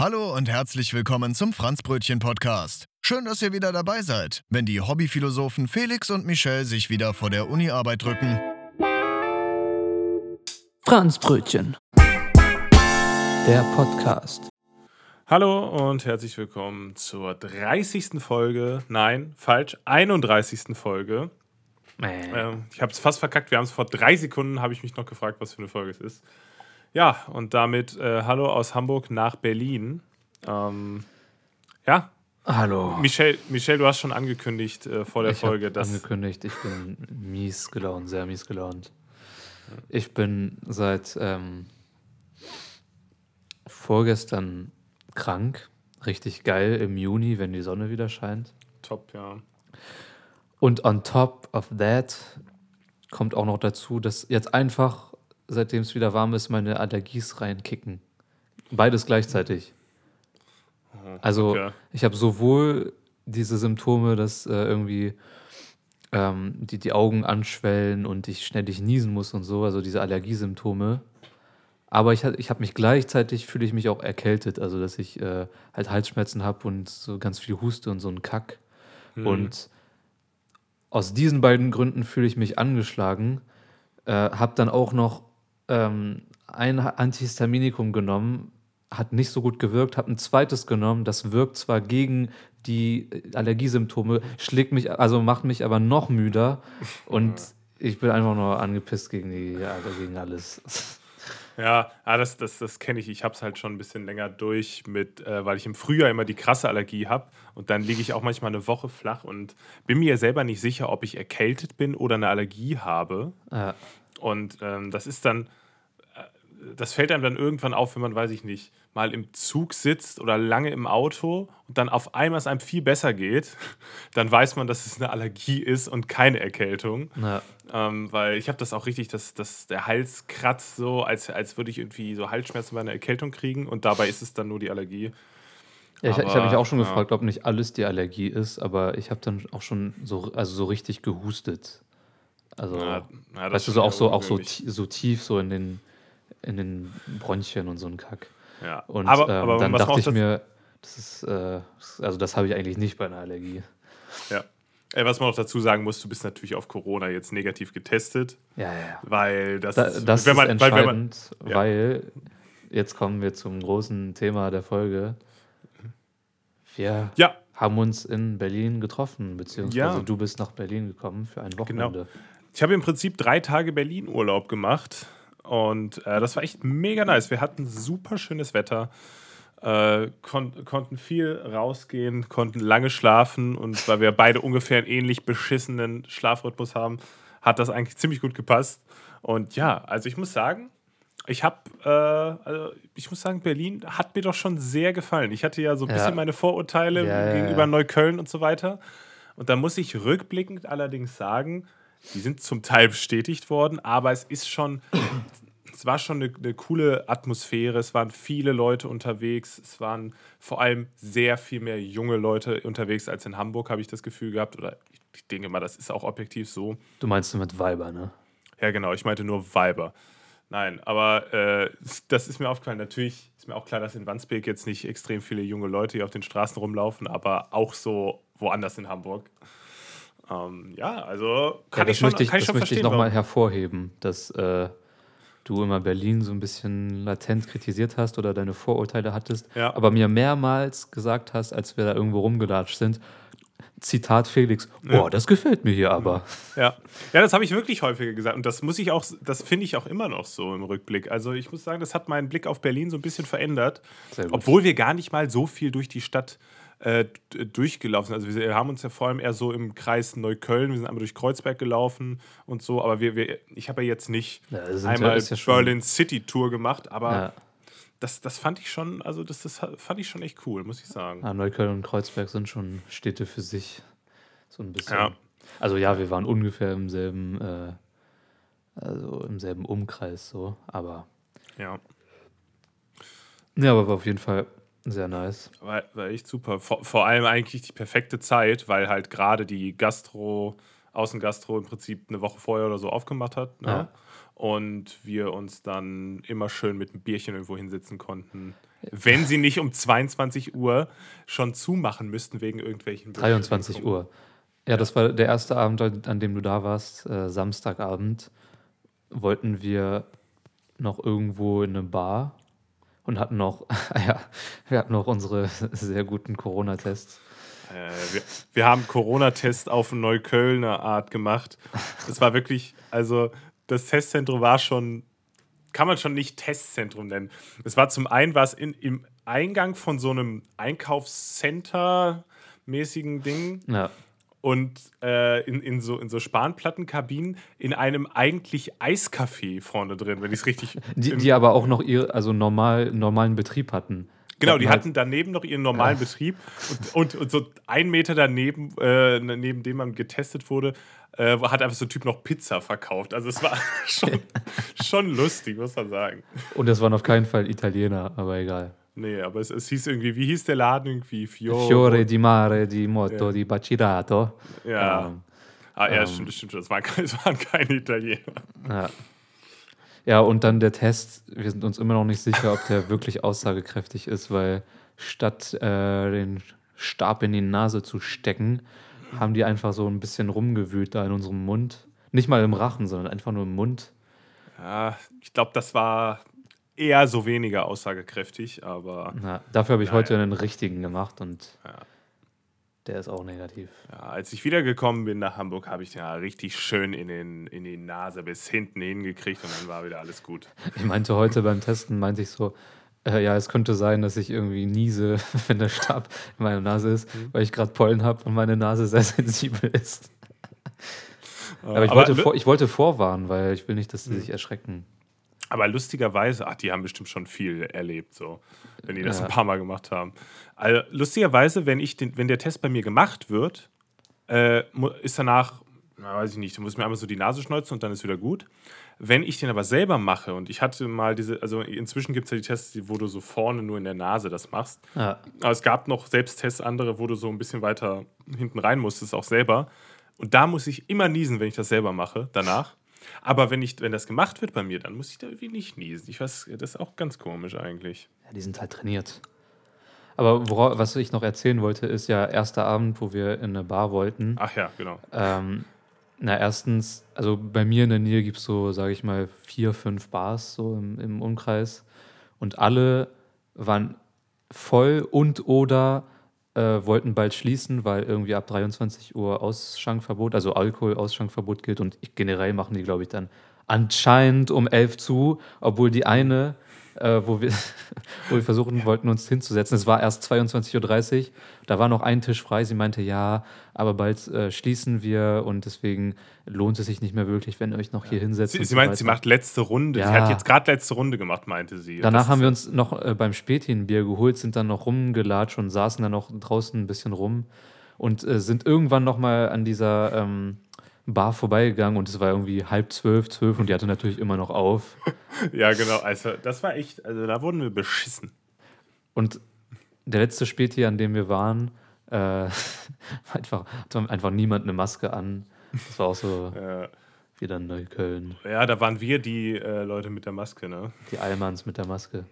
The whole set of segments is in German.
Hallo und herzlich willkommen zum Franzbrötchen Podcast. Schön, dass ihr wieder dabei seid, wenn die Hobbyphilosophen Felix und Michelle sich wieder vor der Uni-Arbeit drücken. Franzbrötchen. Der Podcast. Hallo und herzlich willkommen zur 30. Folge, nein, falsch, 31. Folge. Ähm, ich habe es fast verkackt, wir haben es vor drei Sekunden, habe ich mich noch gefragt, was für eine Folge es ist. Ja, und damit äh, hallo aus Hamburg nach Berlin. Ähm, ja. Hallo. Michelle, Michelle, du hast schon angekündigt äh, vor der ich Folge, dass. angekündigt, ich bin mies gelaunt, sehr mies gelaunt. Ich bin seit ähm, vorgestern krank. Richtig geil im Juni, wenn die Sonne wieder scheint. Top, ja. Und on top of that kommt auch noch dazu, dass jetzt einfach, seitdem es wieder warm ist, meine Allergies reinkicken. Beides gleichzeitig. Also okay. ich habe sowohl diese Symptome, dass äh, irgendwie ähm, die, die Augen anschwellen und ich ständig niesen muss und so, also diese Allergiesymptome. Aber ich, ich habe mich gleichzeitig, fühle ich mich auch erkältet, also dass ich äh, halt Halsschmerzen habe und so ganz viel Huste und so einen Kack. Und aus diesen beiden Gründen fühle ich mich angeschlagen. Äh, habe dann auch noch ähm, ein Antihistaminikum genommen, hat nicht so gut gewirkt, habe ein zweites genommen, das wirkt zwar gegen die äh, Allergiesymptome, schlägt mich, also macht mich aber noch müder und ich bin einfach nur angepisst gegen die, ja, gegen alles. Ja, ah, das, das, das kenne ich. Ich habe es halt schon ein bisschen länger durch, mit, äh, weil ich im Frühjahr immer die krasse Allergie habe. Und dann liege ich auch manchmal eine Woche flach und bin mir selber nicht sicher, ob ich erkältet bin oder eine Allergie habe. Ja. Und ähm, das ist dann, das fällt einem dann irgendwann auf, wenn man, weiß ich nicht, mal im Zug sitzt oder lange im Auto und dann auf einmal es einem viel besser geht, dann weiß man, dass es eine Allergie ist und keine Erkältung. Ja. Ähm, weil ich habe das auch richtig, dass, dass der Hals kratzt so, als, als würde ich irgendwie so Halsschmerzen bei einer Erkältung kriegen und dabei ist es dann nur die Allergie. Ja, ich, ich habe mich auch schon ja. gefragt, ob nicht alles die Allergie ist, aber ich habe dann auch schon so, also so richtig gehustet. Also, Ja, ja, das weißt du, so auch so, auch so, so tief so in den, in den Bronchien und so ein Kack. Ja. Und aber, ähm, aber dann dachte ich dazu- mir, das ist, äh, also das habe ich eigentlich nicht bei einer Allergie. ja. Was man auch dazu sagen muss, du bist natürlich auf Corona jetzt negativ getestet, Ja, ja, weil das, Da, ist- das wenn man, ist weil, wenn man, entscheidend, ja. weil jetzt kommen wir zum großen Thema der Folge. Wir ja, haben uns in Berlin getroffen, beziehungsweise Ja. Genau. du bist nach Berlin gekommen für ein Wochenende. Ich habe im Prinzip drei Tage Berlin-Urlaub gemacht und äh, das war echt mega nice. Wir hatten super schönes Wetter, äh, kon konnten viel rausgehen, konnten lange schlafen und weil wir beide ungefähr einen ähnlich beschissenen Schlafrhythmus haben, hat das eigentlich ziemlich gut gepasst. Und ja, also ich muss sagen, ich habe, äh, also ich muss sagen, Berlin hat mir doch schon sehr gefallen. Ich hatte ja so ein Ja. bisschen meine Vorurteile Ja, gegenüber ja. Neukölln und so weiter. Und da muss ich rückblickend allerdings sagen, die sind zum Teil bestätigt worden, aber es ist schon, es war schon eine, eine coole Atmosphäre. Es waren viele Leute unterwegs. Es waren vor allem sehr viel mehr junge Leute unterwegs als in Hamburg, habe ich das Gefühl gehabt. Oder ich denke mal, das ist auch objektiv so. Du meinst mit Weiber, ne? Ja, genau, ich meinte nur Weiber. Nein, aber äh, das ist mir aufgefallen. Natürlich ist mir auch klar, dass in Wandsbek jetzt nicht extrem viele junge Leute hier auf den Straßen rumlaufen, aber auch so woanders in Hamburg. Ähm, ja, also kann ja, ich schon, möchte ich, kann ich das schon möchte ich nochmal hervorheben, dass äh, du immer Berlin so ein bisschen latent kritisiert hast oder deine Vorurteile hattest, Ja. aber mir mehrmals gesagt hast, als wir da irgendwo rumgelatscht sind, Zitat Felix, boah, das gefällt mir hier aber. Ja, ja das habe ich wirklich häufiger gesagt. Und das muss ich auch, das finde ich auch immer noch so im Rückblick. Also ich muss sagen, das hat meinen Blick auf Berlin so ein bisschen verändert. Obwohl wir gar nicht mal so viel durch die Stadt äh, d- durchgelaufen. Also wir haben uns ja vor allem eher so im Kreis Neukölln, wir sind einmal durch Kreuzberg gelaufen und so, aber wir, wir, ich habe ja jetzt nicht Ja, einmal ja Berlin City Tour gemacht, aber Ja. das, das fand ich schon, also das, das fand ich schon echt cool, muss ich sagen. Neukölln und Kreuzberg sind schon Städte für sich. So ein bisschen. Also ja, wir waren ungefähr im selben, äh, also im selben Umkreis so, aber Ja. ja, aber war auf jeden Fall sehr nice. War, war echt super. Vor, vor allem eigentlich die perfekte Zeit, weil halt gerade die Gastro, Außengastro im Prinzip eine Woche vorher oder so aufgemacht hat. Ne? Ja. und wir uns dann immer schön mit einem Bierchen irgendwo hinsetzen konnten. Wenn sie nicht um 22 Uhr schon zumachen müssten wegen irgendwelchen 23 Uhr. Ja, das war der erste Abend, an dem du da warst, äh, Samstagabend. Wollten wir noch irgendwo in eine Bar und hatten noch, ja, wir hatten noch unsere sehr guten Corona-Tests. Äh, wir, wir haben Corona-Test auf Neuköllner Art gemacht. Es war wirklich, also das Testzentrum war schon, kann man schon nicht Testzentrum nennen. Es war zum einen war es in, im Eingang von so einem Einkaufscenter-mäßigen Ding. Ja. Und äh, in, in, so, in so Spanplattenkabinen in einem eigentlich Eiscafé vorne drin, wenn ich es richtig. Die, die aber auch noch ihr, also normal, normalen Betrieb hatten. Genau, die hatten daneben noch ihren normalen. Betrieb und, und, und, so einen Meter daneben, äh, neben dem man getestet wurde, äh, hat einfach so ein Typ noch Pizza verkauft. Also es war schon, schon lustig, muss man sagen. Und es waren auf keinen Fall Italiener, aber egal. Nee, aber es, es hieß irgendwie, wie hieß der Laden irgendwie? Fiore, Fiore di Mare, di Moto, ja. di Bacirato. Ja. Ähm, ah, ja, ähm, stimmt, stimmt. Es waren, es waren keine Italiener. Ja. Ja, und dann der Test. Wir sind uns immer noch nicht sicher, ob der wirklich aussagekräftig ist, weil statt äh, den Stab in die Nase zu stecken, haben die einfach so ein bisschen rumgewühlt da in unserem Mund. Nicht mal im Rachen, sondern einfach nur im Mund. Ja, ich glaube, das war eher so weniger aussagekräftig, aber. Ja, dafür habe ich naja. heute einen richtigen gemacht und ja. der ist auch negativ. Ja, als ich wiedergekommen bin nach Hamburg, habe ich den ja richtig schön in, den, in die Nase bis hinten hingekriegt und dann war wieder alles gut. Ich meinte heute beim Testen, meinte ich so, äh, ja, es könnte sein, dass ich irgendwie niese, wenn der Stab in meiner Nase ist, mhm. weil ich gerade Pollen habe und meine Nase sehr sensibel ist. Aber, ich, aber wollte vor, ich wollte vorwarnen, weil ich will nicht, dass sie mhm. sich erschrecken. Aber lustigerweise, ach, die haben bestimmt schon viel erlebt, so, wenn die das ja. ein paar Mal gemacht haben. Also, lustigerweise, wenn, ich den, wenn der Test bei mir gemacht wird, äh, ist danach, na, weiß ich nicht, du musst mir einmal so die Nase schneuzen und dann ist wieder gut. Wenn ich den aber selber mache und ich hatte mal diese, also inzwischen gibt es ja die Tests, wo du so vorne nur in der Nase das machst. Ja. Aber es gab noch Selbsttests andere, wo du so ein bisschen weiter hinten rein musstest, auch selber. Und da muss ich immer niesen, wenn ich das selber mache, danach. Aber wenn, ich, wenn das gemacht wird bei mir, dann muss ich da irgendwie nicht niesen. Ich weiß, das ist auch ganz komisch eigentlich. Ja, die sind halt trainiert. Aber wora, was ich noch erzählen wollte, ist ja erster Abend, wo wir in eine Bar wollten. Ach ja, genau. Ähm, na, erstens, also bei mir in der Nähe gibt es so, sage ich mal, vier, fünf Bars so im, im Umkreis. Und alle waren voll und oder äh, wollten bald schließen, weil irgendwie ab 23 Uhr Ausschankverbot, also Alkohol-Ausschankverbot gilt. Und generell machen die, glaube ich, dann anscheinend um 11 zu, obwohl die eine äh, wo, wir, wo wir versuchen wollten, uns hinzusetzen. Es war erst 22.30 Uhr, da war noch ein Tisch frei. Sie meinte, ja, aber bald äh, schließen wir und deswegen lohnt es sich nicht mehr wirklich, wenn ihr euch noch hier hinsetzt. Sie, sie meint, sie macht letzte Runde. Ja. Sie hat jetzt gerade letzte Runde gemacht, meinte sie. Danach das haben wir uns noch äh, beim Späti ein Bier geholt, sind dann noch rumgelatscht und saßen dann noch draußen ein bisschen rum und äh, sind irgendwann noch mal an dieser ähm, Bar vorbeigegangen und es war irgendwie halb zwölf, zwölf und die hatte natürlich immer noch auf. ja, genau. Also, das war echt, also da wurden wir beschissen. Und der letzte Späti, an dem wir waren, äh, einfach, hatte einfach niemand eine Maske an. Das war auch so ja. wieder Neukölln. Ja, da waren wir die äh, Leute mit der Maske, ne? Die Allmanns mit der Maske.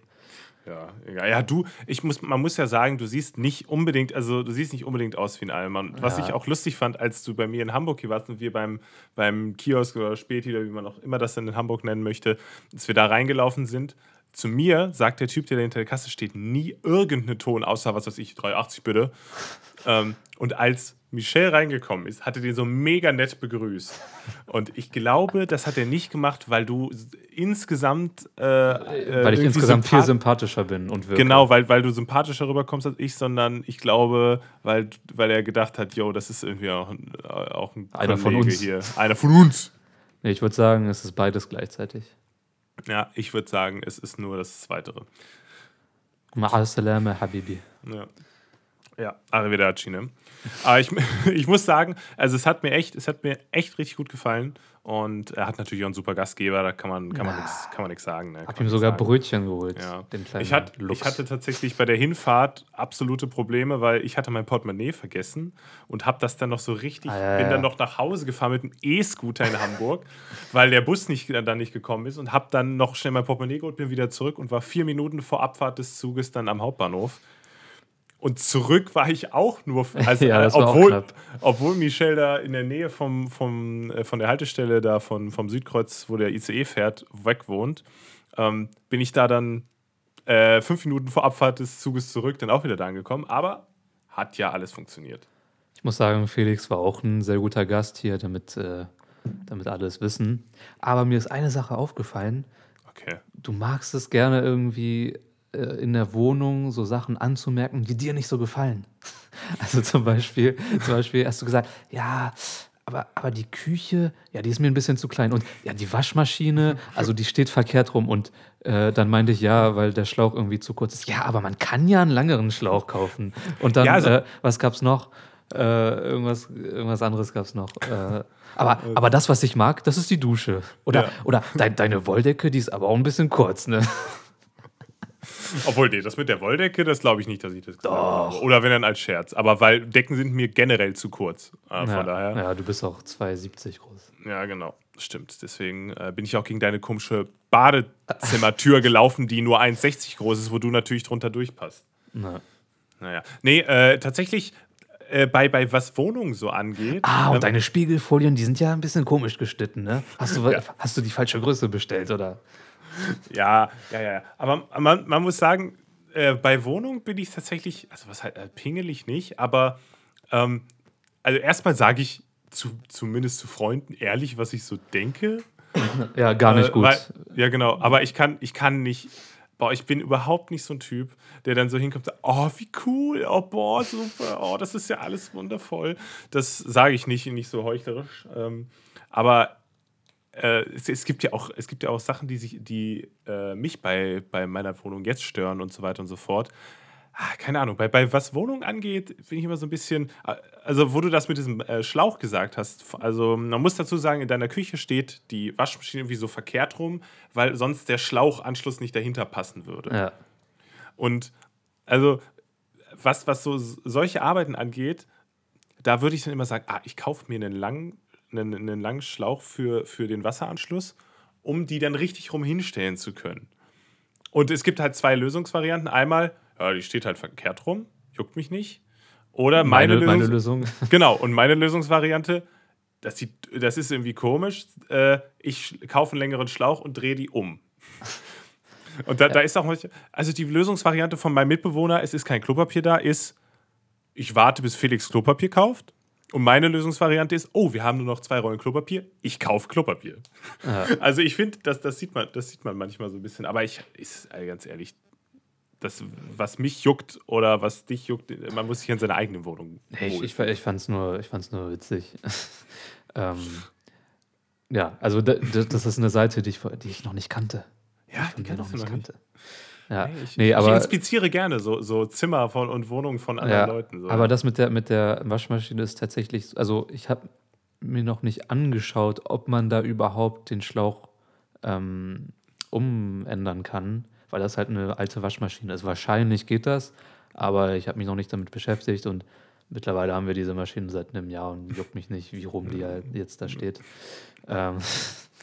Ja, egal. Ja, du, ich muss, man muss ja sagen, du siehst nicht unbedingt, also du siehst nicht unbedingt aus wie ein Allmann. Was ja. ich auch lustig fand, als du bei mir in Hamburg hier warst und wir beim, beim Kiosk oder Späti oder wie man auch immer das dann in Hamburg nennen möchte, dass wir da reingelaufen sind. Zu mir sagt der Typ, der hinter der Kasse steht, nie irgendeine Ton, außer was weiß ich, 380 bitte. ähm, und als Michelle reingekommen ist, hatte den so mega nett begrüßt. Und ich glaube, das hat er nicht gemacht, weil du insgesamt. Äh, äh weil ich insgesamt viel sympathischer bin und wirke. Genau, weil, weil du sympathischer rüberkommst als ich, sondern ich glaube, weil, weil er gedacht hat, yo, das ist irgendwie auch, auch ein Einer von uns. hier. Einer von uns. Nee, ich würde sagen, es ist beides gleichzeitig. Ja, ich würde sagen, es ist nur das Zweitere. Ma'al Salama, Habibi. Ja. Ja, Arrivederci, ne? Aber ich, ich muss sagen, also es hat mir echt, es hat mir echt richtig gut gefallen. Und er hat natürlich auch einen super Gastgeber, da kann man, kann man nichts sagen. Ne? Kann Hab ihm sogar sagen. Brötchen geholt. Ja. Den kleinen Ich, hat, ich hatte tatsächlich bei der Hinfahrt absolute Probleme, weil ich hatte mein Portemonnaie vergessen und habe das dann noch so richtig, Ah, ja, bin dann noch nach Hause gefahren mit einem E-Scooter in Hamburg, weil der Bus nicht, dann nicht gekommen ist und habe dann noch schnell mein Portemonnaie geholt, bin wieder zurück und war vier Minuten vor Abfahrt des Zuges dann am Hauptbahnhof. Und zurück war ich auch nur, also, Ja, war auch obwohl, obwohl Michel da in der Nähe vom, vom, äh, von der Haltestelle da von, vom Südkreuz, wo der ICE fährt, weg wohnt, ähm, bin ich da dann äh, fünf Minuten vor Abfahrt des Zuges zurück, dann auch wieder da angekommen. Aber hat ja alles funktioniert. Ich muss sagen, Felix war auch ein sehr guter Gast hier, damit, äh, damit alle es wissen. Aber mir ist eine Sache aufgefallen. Okay. Du magst es gerne irgendwie in der Wohnung so Sachen anzumerken, die dir nicht so gefallen. Also zum Beispiel, zum Beispiel hast du gesagt, ja, aber, aber die Küche, ja, die ist mir ein bisschen zu klein. Und ja, die Waschmaschine, also die steht verkehrt rum. Und äh, dann meinte ich, ja, weil der Schlauch irgendwie zu kurz ist. Ja, aber man kann ja einen langeren Schlauch kaufen. Und dann, Ja, also- äh, was gab's noch? Äh, irgendwas, irgendwas anderes gab's noch. Äh, aber, aber das, was ich mag, das ist die Dusche. Oder, Ja. oder dein, deine Wolldecke, die ist aber auch ein bisschen kurz, ne? Obwohl, nee, das mit der Wolldecke, das glaube ich nicht, dass ich das gesagt Doch. habe. Oder wenn dann als Scherz. Aber weil Decken sind mir generell zu kurz. Äh, von ja, daher. ja, du bist auch 2,70 groß. Ja, genau. Stimmt. Deswegen äh, bin ich auch gegen deine komische Badezimmertür gelaufen, die nur 1,60 groß ist, wo du natürlich drunter durchpasst. Na. Naja. Nee, äh, tatsächlich, äh, bei, bei was Wohnungen so angeht. Ah, und ähm, deine Spiegelfolien, die sind ja ein bisschen komisch geschnitten, ne? Hast du, hast du die falsche Größe bestellt, oder? Ja, ja, ja. Aber man, man muss sagen, äh, bei Wohnungen bin ich tatsächlich, also was halt, äh, pingelig nicht, aber ähm, also erstmal sage ich zu, zumindest zu Freunden ehrlich, was ich so denke. Ja, gar nicht Äh, gut. Weil, ja, genau. Aber ich kann, ich kann nicht. Boah, ich bin überhaupt nicht so ein Typ, der dann so hinkommt, und sagt, oh, wie cool, oh, boah, super, oh, das ist ja alles wundervoll. Das sage ich nicht, nicht so heuchlerisch. Ähm, aber äh, es, es, gibt ja auch, es gibt ja auch Sachen, die, sich, die äh, mich bei, bei meiner Wohnung jetzt stören und so weiter und so fort. Ah, keine Ahnung, bei, bei was Wohnung angeht, bin ich immer so ein bisschen, äh, also wo du das mit diesem äh, Schlauch gesagt hast, also man muss dazu sagen, in deiner Küche steht die Waschmaschine irgendwie so verkehrt rum, weil sonst der Schlauchanschluss nicht dahinter passen würde. ja. Und also, was, was so solche Arbeiten angeht, da würde ich dann immer sagen, ah, ich kaufe mir einen langen, einen, einen langen Schlauch für, für den Wasseranschluss, um die dann richtig rum hinstellen zu können. Und es gibt halt zwei Lösungsvarianten. Einmal, ja, die steht halt verkehrt rum, juckt mich nicht. Oder meine, Meine, meine Lösung. Genau, und meine Lösungsvariante, das, sieht, das ist irgendwie komisch. Äh, ich kaufe einen längeren Schlauch und drehe die um. Und da, da ist auch manche, also die Lösungsvariante von meinem Mitbewohner, es ist kein Klopapier da, ist, ich warte, bis Felix Klopapier kauft. Und meine Lösungsvariante ist, oh, wir haben nur noch zwei Rollen Klopapier, ich kaufe Klopapier. Also ich finde, das, das, sieht man, das sieht man manchmal so ein bisschen, aber ich ist äh, ganz ehrlich, das, was mich juckt oder was dich juckt, man muss sich in seiner eigenen Wohnung Nee, ich, ich, ich fand es nur, ich fand's nur witzig. ähm, ja, also da, da, das ist eine Seite, die ich, die ich noch nicht kannte. Ja, von die dir noch kennst du nicht noch nicht. Ja, Nee, ich, nee, ich aber, inspiziere gerne so, so Zimmer von, und Wohnungen von anderen ja, Leuten. So. aber das mit der, mit der Waschmaschine ist tatsächlich, also ich habe mir noch nicht angeschaut, ob man da überhaupt den Schlauch ähm, umändern kann, weil das halt eine alte Waschmaschine ist. Wahrscheinlich geht das, aber ich habe mich noch nicht damit beschäftigt und mittlerweile haben wir diese Maschine seit einem Jahr und juckt mich nicht, wie rum die halt jetzt da steht. Ähm,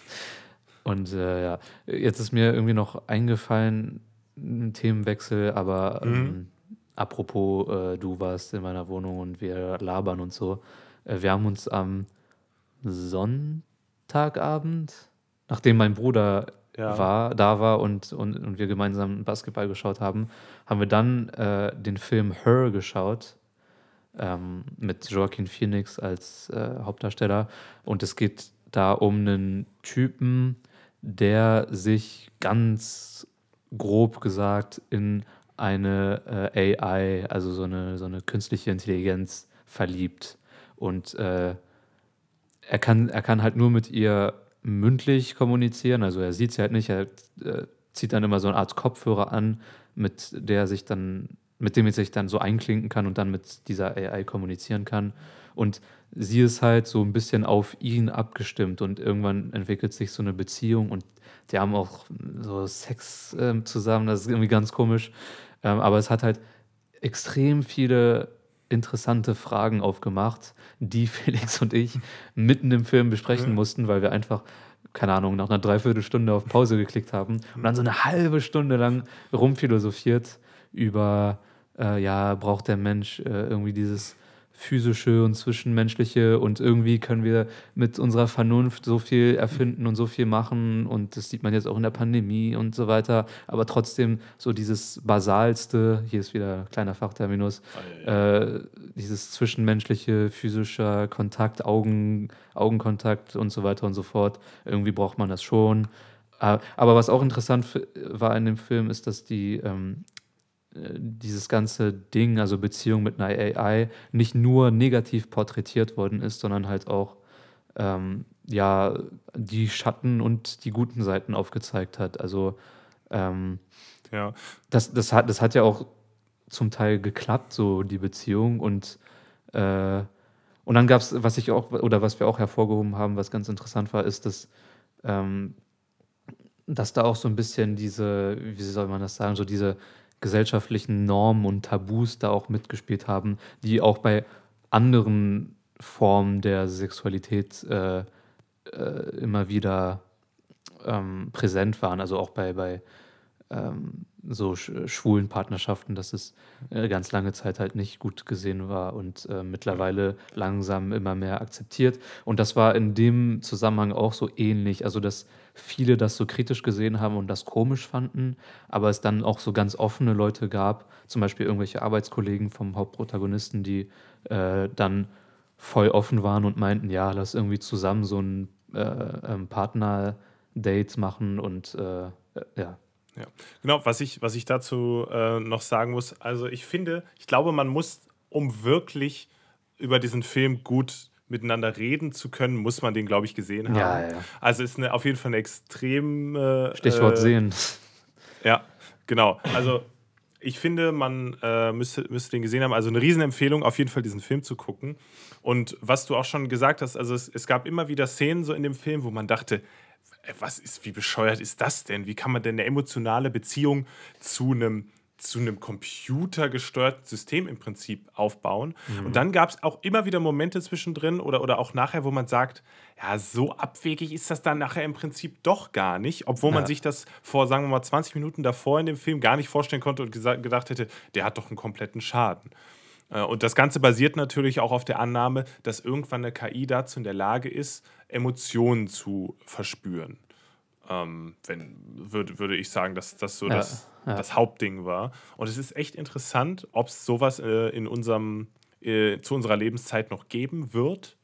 und äh, ja, jetzt ist mir irgendwie noch eingefallen, ein Themenwechsel, aber ähm, apropos, äh, du warst in meiner Wohnung und wir labern und so. Äh, wir haben uns am Sonntagabend, nachdem mein Bruder Ja. war, da war und, und, und wir gemeinsam Basketball geschaut haben, haben wir dann äh, den Film Her geschaut ähm, mit Joaquin Phoenix als äh, Hauptdarsteller. Und es geht da um einen Typen, der sich ganz grob gesagt in eine äh, AI, also so eine, so eine künstliche Intelligenz verliebt. Und äh, er, kann, er kann halt nur mit ihr mündlich kommunizieren. Also er sieht sie halt nicht, er äh, zieht dann immer so eine Art Kopfhörer an, mit der er sich dann mit dem ich sich dann so einklinken kann und dann mit dieser AI kommunizieren kann. Und sie ist halt so ein bisschen auf ihn abgestimmt und irgendwann entwickelt sich so eine Beziehung und die haben auch so Sex äh, zusammen, das ist irgendwie ganz komisch. Ähm, aber es hat halt extrem viele interessante Fragen aufgemacht, die Felix und ich mitten im Film besprechen mhm. mussten, weil wir einfach, keine Ahnung, nach einer Dreiviertelstunde auf Pause geklickt haben und dann so eine halbe Stunde lang rumphilosophiert über, äh, ja, braucht der Mensch äh, irgendwie dieses physische und zwischenmenschliche und irgendwie können wir mit unserer Vernunft so viel erfinden und so viel machen und das sieht man jetzt auch in der Pandemie und so weiter, aber trotzdem so dieses basalste, hier ist wieder ein kleiner Fachterminus, ja. Äh, dieses zwischenmenschliche, physischer Kontakt, Augen, Augenkontakt und so weiter und so fort, irgendwie braucht man das schon. Äh, aber was auch interessant war in dem Film, ist, dass die ähm, dieses ganze Ding, also Beziehung mit einer AI, nicht nur negativ porträtiert worden ist, sondern halt auch ähm, ja die Schatten und die guten Seiten aufgezeigt hat. Also ähm, ja. das, das, hat, das hat ja auch zum Teil geklappt, so die Beziehung. Und, äh, und dann gab es, was ich auch, oder was wir auch hervorgehoben haben, was ganz interessant war, ist, dass, ähm, dass da auch so ein bisschen diese, wie soll man das sagen, so diese gesellschaftlichen Normen und Tabus da auch mitgespielt haben, die auch bei anderen Formen der Sexualität äh, äh, immer wieder ähm, präsent waren. Also auch bei, bei ähm, so schwulen Partnerschaften, dass es äh, ganz lange Zeit halt nicht gut gesehen war und äh, mittlerweile langsam immer mehr akzeptiert. Und das war in dem Zusammenhang auch so ähnlich. Also dass viele das so kritisch gesehen haben und das komisch fanden, aber es dann auch so ganz offene Leute gab, zum Beispiel irgendwelche Arbeitskollegen vom Hauptprotagonisten, die äh, dann voll offen waren und meinten, ja, lass irgendwie zusammen so ein äh, ähm, Partner-Date machen und äh, ja. Ja, genau, was ich, was ich dazu äh, noch sagen muss, also ich finde, ich glaube, man muss, um wirklich über diesen Film gut miteinander reden zu können, muss man den, glaube ich, gesehen haben. Ja, ja. Also ist eine, auf jeden Fall eine extrem. Äh, Stichwort äh, sehen. Ja, genau. Also ich finde, man äh, müsste, müsste den gesehen haben. Also eine Riesenempfehlung, auf jeden Fall diesen Film zu gucken. Und was du auch schon gesagt hast, also es, es gab immer wieder Szenen so in dem Film, wo man dachte, was ist, wie bescheuert ist das denn? Wie kann man denn eine emotionale Beziehung zu einem zu einem computergesteuerten System im Prinzip aufbauen. Mhm. Und dann gab es auch immer wieder Momente zwischendrin oder, oder auch nachher, wo man sagt, ja, so abwegig ist das dann nachher im Prinzip doch gar nicht, obwohl ja. man sich das vor, sagen wir mal, 20 Minuten davor in dem Film gar nicht vorstellen konnte und gedacht hätte, der hat doch einen kompletten Schaden. Äh, und das Ganze basiert natürlich auch auf der Annahme, dass irgendwann eine KI dazu in der Lage ist, Emotionen zu verspüren. Ähm, wenn, würd, würde ich sagen, dass das so ja, das, ja. das Hauptding war. Und es ist echt interessant, ob es sowas äh, in unserem, äh, zu unserer Lebenszeit noch geben wird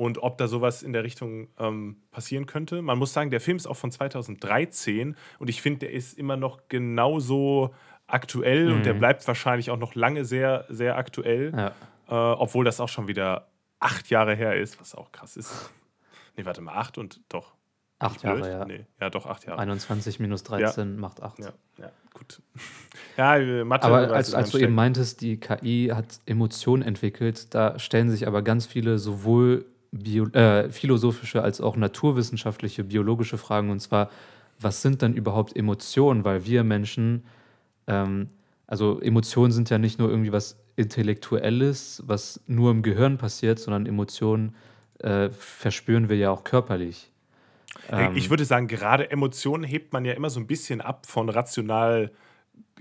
und ob da sowas in der Richtung ähm, passieren könnte. Man muss sagen, der Film ist auch von 2013 und ich finde, der ist immer noch genauso aktuell mhm. und der mhm. bleibt wahrscheinlich auch noch lange sehr, sehr aktuell, ja. äh, obwohl das auch schon wieder acht Jahre her ist, was auch krass ist. Nee, warte mal, acht und doch. Acht Jahre, ja. Nee, ja, doch, acht Jahre. 21 minus 13 ja. macht acht. Ja, ja gut. Ja, Mathe. Aber als, als du eben meintest, die KI hat Emotionen entwickelt, da stellen sich aber ganz viele sowohl Bio, äh, philosophische als auch naturwissenschaftliche, biologische Fragen. Und zwar, was sind denn überhaupt Emotionen? Weil wir Menschen, ähm, also Emotionen sind ja nicht nur irgendwie was Intellektuelles, was nur im Gehirn passiert, sondern Emotionen äh, verspüren wir ja auch körperlich. Ähm, ich würde sagen, gerade Emotionen hebt man ja immer so ein bisschen ab von rational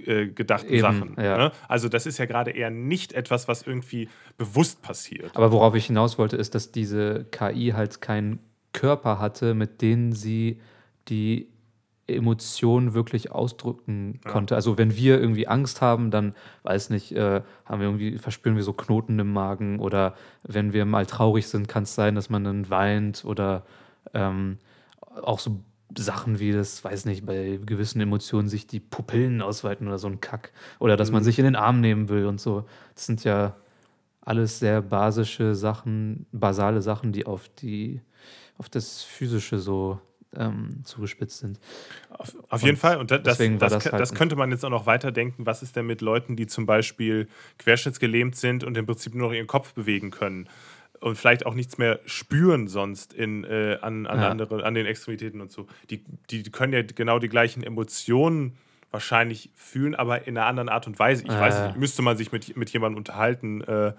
äh, gedachten eben, Sachen. Ja. Ne? Also das ist ja gerade eher nicht etwas, was irgendwie bewusst passiert. Aber worauf ich hinaus wollte, ist, dass diese KI halt keinen Körper hatte, mit dem sie die Emotionen wirklich ausdrücken konnte. Ja. Also wenn wir irgendwie Angst haben, dann weiß nicht, äh, haben wir irgendwie verspüren wir so Knoten im Magen oder wenn wir mal traurig sind, kann es sein, dass man dann weint oder ähm, auch so Sachen wie das, weiß nicht, bei gewissen Emotionen sich die Pupillen ausweiten oder so ein Kack. Oder dass man mhm. sich in den Arm nehmen will und so. Das sind ja alles sehr basische Sachen, basale Sachen, die auf die, auf das Physische so ähm, zugespitzt sind. Auf, auf jeden Fall. Und das, das, das halt das könnte man jetzt auch noch weiterdenken. Was ist denn mit Leuten, die zum Beispiel querschnittsgelähmt sind und im Prinzip nur noch ihren Kopf bewegen können? Und vielleicht auch nichts mehr spüren sonst in, äh, an, an, Ja. andere, an den Extremitäten und so. Die, die können ja genau die gleichen Emotionen wahrscheinlich fühlen, aber in einer anderen Art und Weise. Ich Ja, weiß nicht, müsste man sich mit, mit jemandem unterhalten, äh,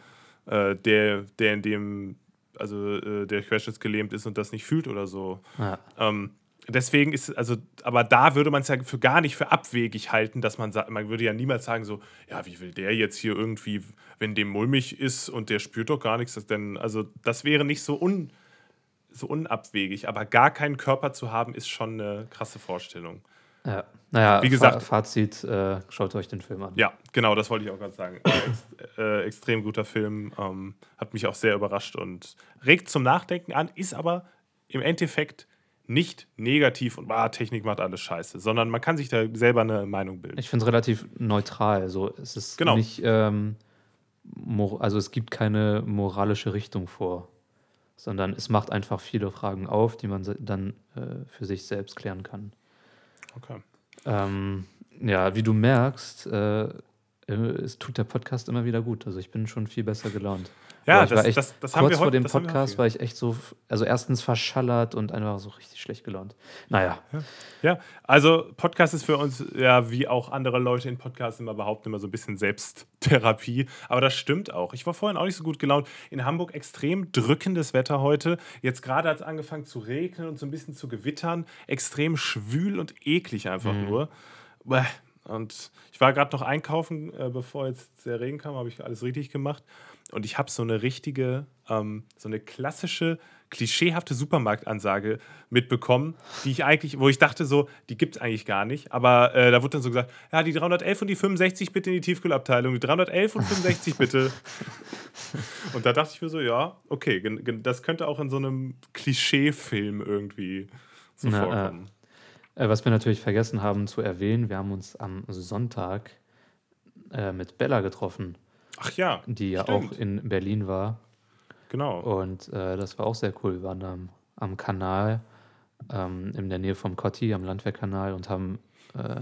äh, der, der in dem, also äh, der querschnittsgelähmt ist und das nicht fühlt oder so. Ja. Ähm, deswegen ist also, aber da würde man es ja für gar nicht für abwegig halten, dass man sagt, man würde ja niemals sagen so, ja, wie will der jetzt hier irgendwie, wenn dem mulmig ist und der spürt doch gar nichts, das denn, also das wäre nicht so un so unabwegig, aber gar keinen Körper zu haben, ist schon eine krasse Vorstellung. Ja. Naja, Wie gesagt- Fa Fazit, äh, schaut euch den Film an. Ja, genau, das wollte ich auch gerade sagen. Äh, ex äh, extrem guter Film, ähm, hat mich auch sehr überrascht und regt zum Nachdenken an, ist aber im Endeffekt nicht negativ und ah, Technik macht alles scheiße, sondern man kann sich da selber eine Meinung bilden. Ich finde es relativ neutral. So, es ist Genau. nicht, ähm, also es gibt keine moralische Richtung vor, sondern es macht einfach viele Fragen auf, die man dann äh, für sich selbst klären kann. Okay. Ähm, ja, wie du merkst, äh, äh, es tut der Podcast immer wieder gut. Also ich bin schon viel besser gelaunt. Ja, das- war echt, das- das haben kurz wir vor heute- dem haben wir Podcast war ich echt so, also erstens verschallert und einfach so richtig schlecht gelaunt. Naja, Ja, also Podcast ist für uns ja wie auch andere Leute in Podcasts immer behaupten, immer so ein bisschen Selbsttherapie. Aber das stimmt auch. Ich war vorhin auch nicht so gut gelaunt. In Hamburg extrem drückendes Wetter heute. Jetzt gerade hat es angefangen zu regnen und so ein bisschen zu gewittern. Extrem schwül und eklig einfach nur. Bäh. Und ich war gerade noch einkaufen, äh, bevor jetzt der Regen kam, habe ich alles richtig gemacht. Und ich habe so eine richtige, ähm, so eine klassische, klischeehafte Supermarktansage mitbekommen, die ich eigentlich, wo ich dachte so, die gibt es eigentlich gar nicht. Aber äh, da wurde dann so gesagt, ja, die 311 und die 65 bitte in die Tiefkühlabteilung, die 311 und 65 bitte. und da dachte ich mir so, ja, okay, das könnte auch in so einem Klischeefilm irgendwie so Na, äh, vorkommen. Äh, was wir natürlich vergessen haben zu erwähnen, wir haben uns am Sonntag äh, mit Bella getroffen, Ach ja, die ja stimmt. auch in Berlin war. genau. Und äh, das war auch sehr cool. Wir waren am, am Kanal ähm, in der Nähe vom Kotti, am Landwehrkanal und haben äh,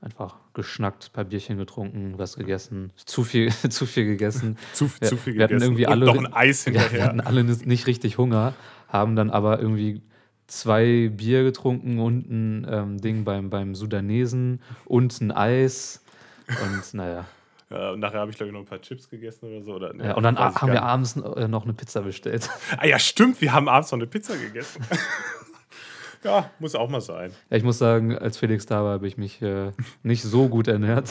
einfach geschnackt, ein paar Bierchen getrunken, was gegessen. Zu viel, zu viel gegessen. Zu, Wir- zu viel wir hatten gegessen. irgendwie und alle- noch ein Eis Ja, wir hinterher. hatten alle nicht richtig Hunger, haben dann aber irgendwie zwei Bier getrunken und ein ähm, Ding beim, beim Sudanesen und ein Eis. Und naja. Ja, und nachher habe ich, glaube ich, noch ein paar Chips gegessen oder so. Oder, Ja, und dann haben wir abends äh, noch eine Pizza bestellt. Ah ja, stimmt, wir haben abends noch eine Pizza gegessen. ja, muss auch mal sein. Ja, ich muss sagen, als Felix da war, habe ich mich äh, nicht so gut ernährt.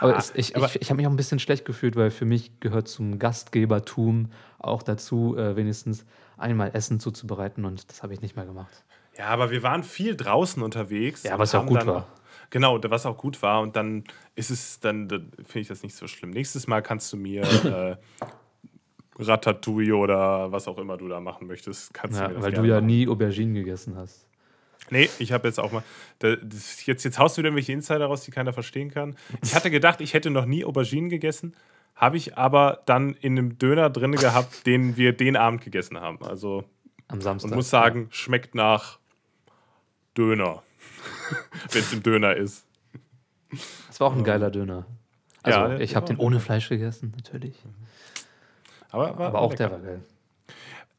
aber es, ich, aber- ich, ich habe mich auch ein bisschen schlecht gefühlt, weil für mich gehört zum Gastgebertum auch dazu, äh, wenigstens einmal Essen zuzubereiten und das habe ich nicht mehr gemacht. Ja, aber wir waren viel draußen unterwegs. Ja, was ja auch gut war. Genau, was auch gut war. Und dann ist es, dann, dann finde ich das nicht so schlimm. Nächstes Mal kannst du mir äh, Ratatouille oder was auch immer du da machen möchtest. Kannst Ja, du mir das weil du ja machen. nie Auberginen gegessen hast. Nee, ich habe jetzt auch mal. Da, das, jetzt, jetzt haust du wieder irgendwelche Insider raus, die keiner verstehen kann. Ich hatte gedacht, ich hätte noch nie Auberginen gegessen. Habe ich aber dann in einem Döner drin gehabt, den wir den Abend gegessen haben. Also, Am Samstag. und muss sagen, schmeckt nach Döner. Wenn es im Döner ist. Es war auch ein geiler Döner. Also, Ja, ich habe den ohne Fleisch gegessen, natürlich. Aber, war, Aber auch lecker. der war geil.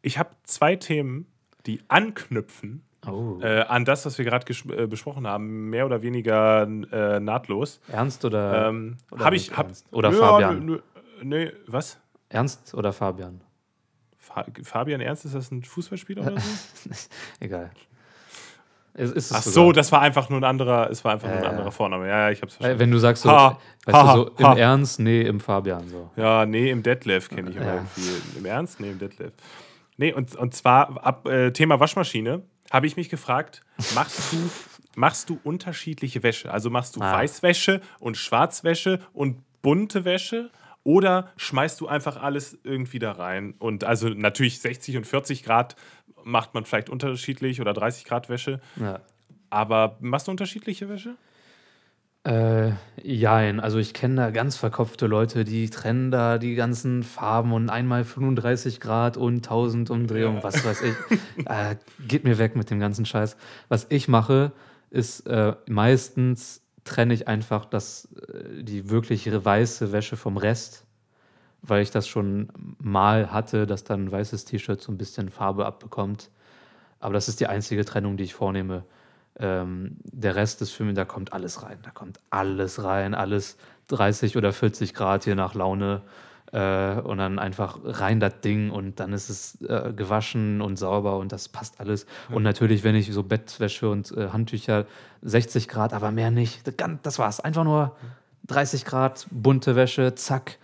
Ich habe zwei Themen, die anknüpfen Oh. äh, an das, was wir gerade äh, besprochen haben, mehr oder weniger äh, nahtlos. Ernst oder, Ähm, oder habe ich. Hab? Oder Nö, Fabian? nö, was? Ernst oder Fabian? Fa Fabian Ernst, ist das ein Fußballspieler oder so? Egal. Ist, ist Ach so, sogar. das war einfach nur ein anderer, es war einfach nur ein anderer Vorname. Ja, ja, ich hab's verstanden. wenn du sagst so, Ha, weißt ha, du, so ha. im Ernst, nee, im Fabian so. Ja, nee, im Detlef kenne ich immer Ja. irgendwie. Im Ernst? Nee, im Detlef. Nee, und, und zwar ab äh, Thema Waschmaschine habe ich mich gefragt, machst du, machst du unterschiedliche Wäsche? Also machst du Ah. Weißwäsche und Schwarzwäsche und bunte Wäsche? Oder schmeißt du einfach alles irgendwie da rein? Und also natürlich 60 und 40 Grad macht man vielleicht unterschiedlich oder 30 Grad Wäsche. Ja. Aber machst du unterschiedliche Wäsche? Äh, jein. Also ich kenne da ganz verkopfte Leute, die trennen da die ganzen Farben und einmal 35 Grad und 1000 Umdrehungen, Ja. was weiß ich. äh, geht mir weg mit dem ganzen Scheiß. Was ich mache, ist äh, meistens trenne ich einfach das, äh, die wirklich weiße Wäsche vom Rest, weil ich das schon mal hatte, dass dann ein weißes T-Shirt so ein bisschen Farbe abbekommt. Aber das ist die einzige Trennung, die ich vornehme. Ähm, der Rest des Films, da kommt alles rein. Da kommt alles rein, alles 30 oder 40 Grad, je nach Laune. Äh, und dann einfach rein das Ding und dann ist es äh, gewaschen und sauber und das passt alles. Und natürlich, wenn ich so Bettwäsche und äh, Handtücher 60 Grad, aber mehr nicht. Das, war's. Einfach nur 30 Grad, bunte Wäsche, zack.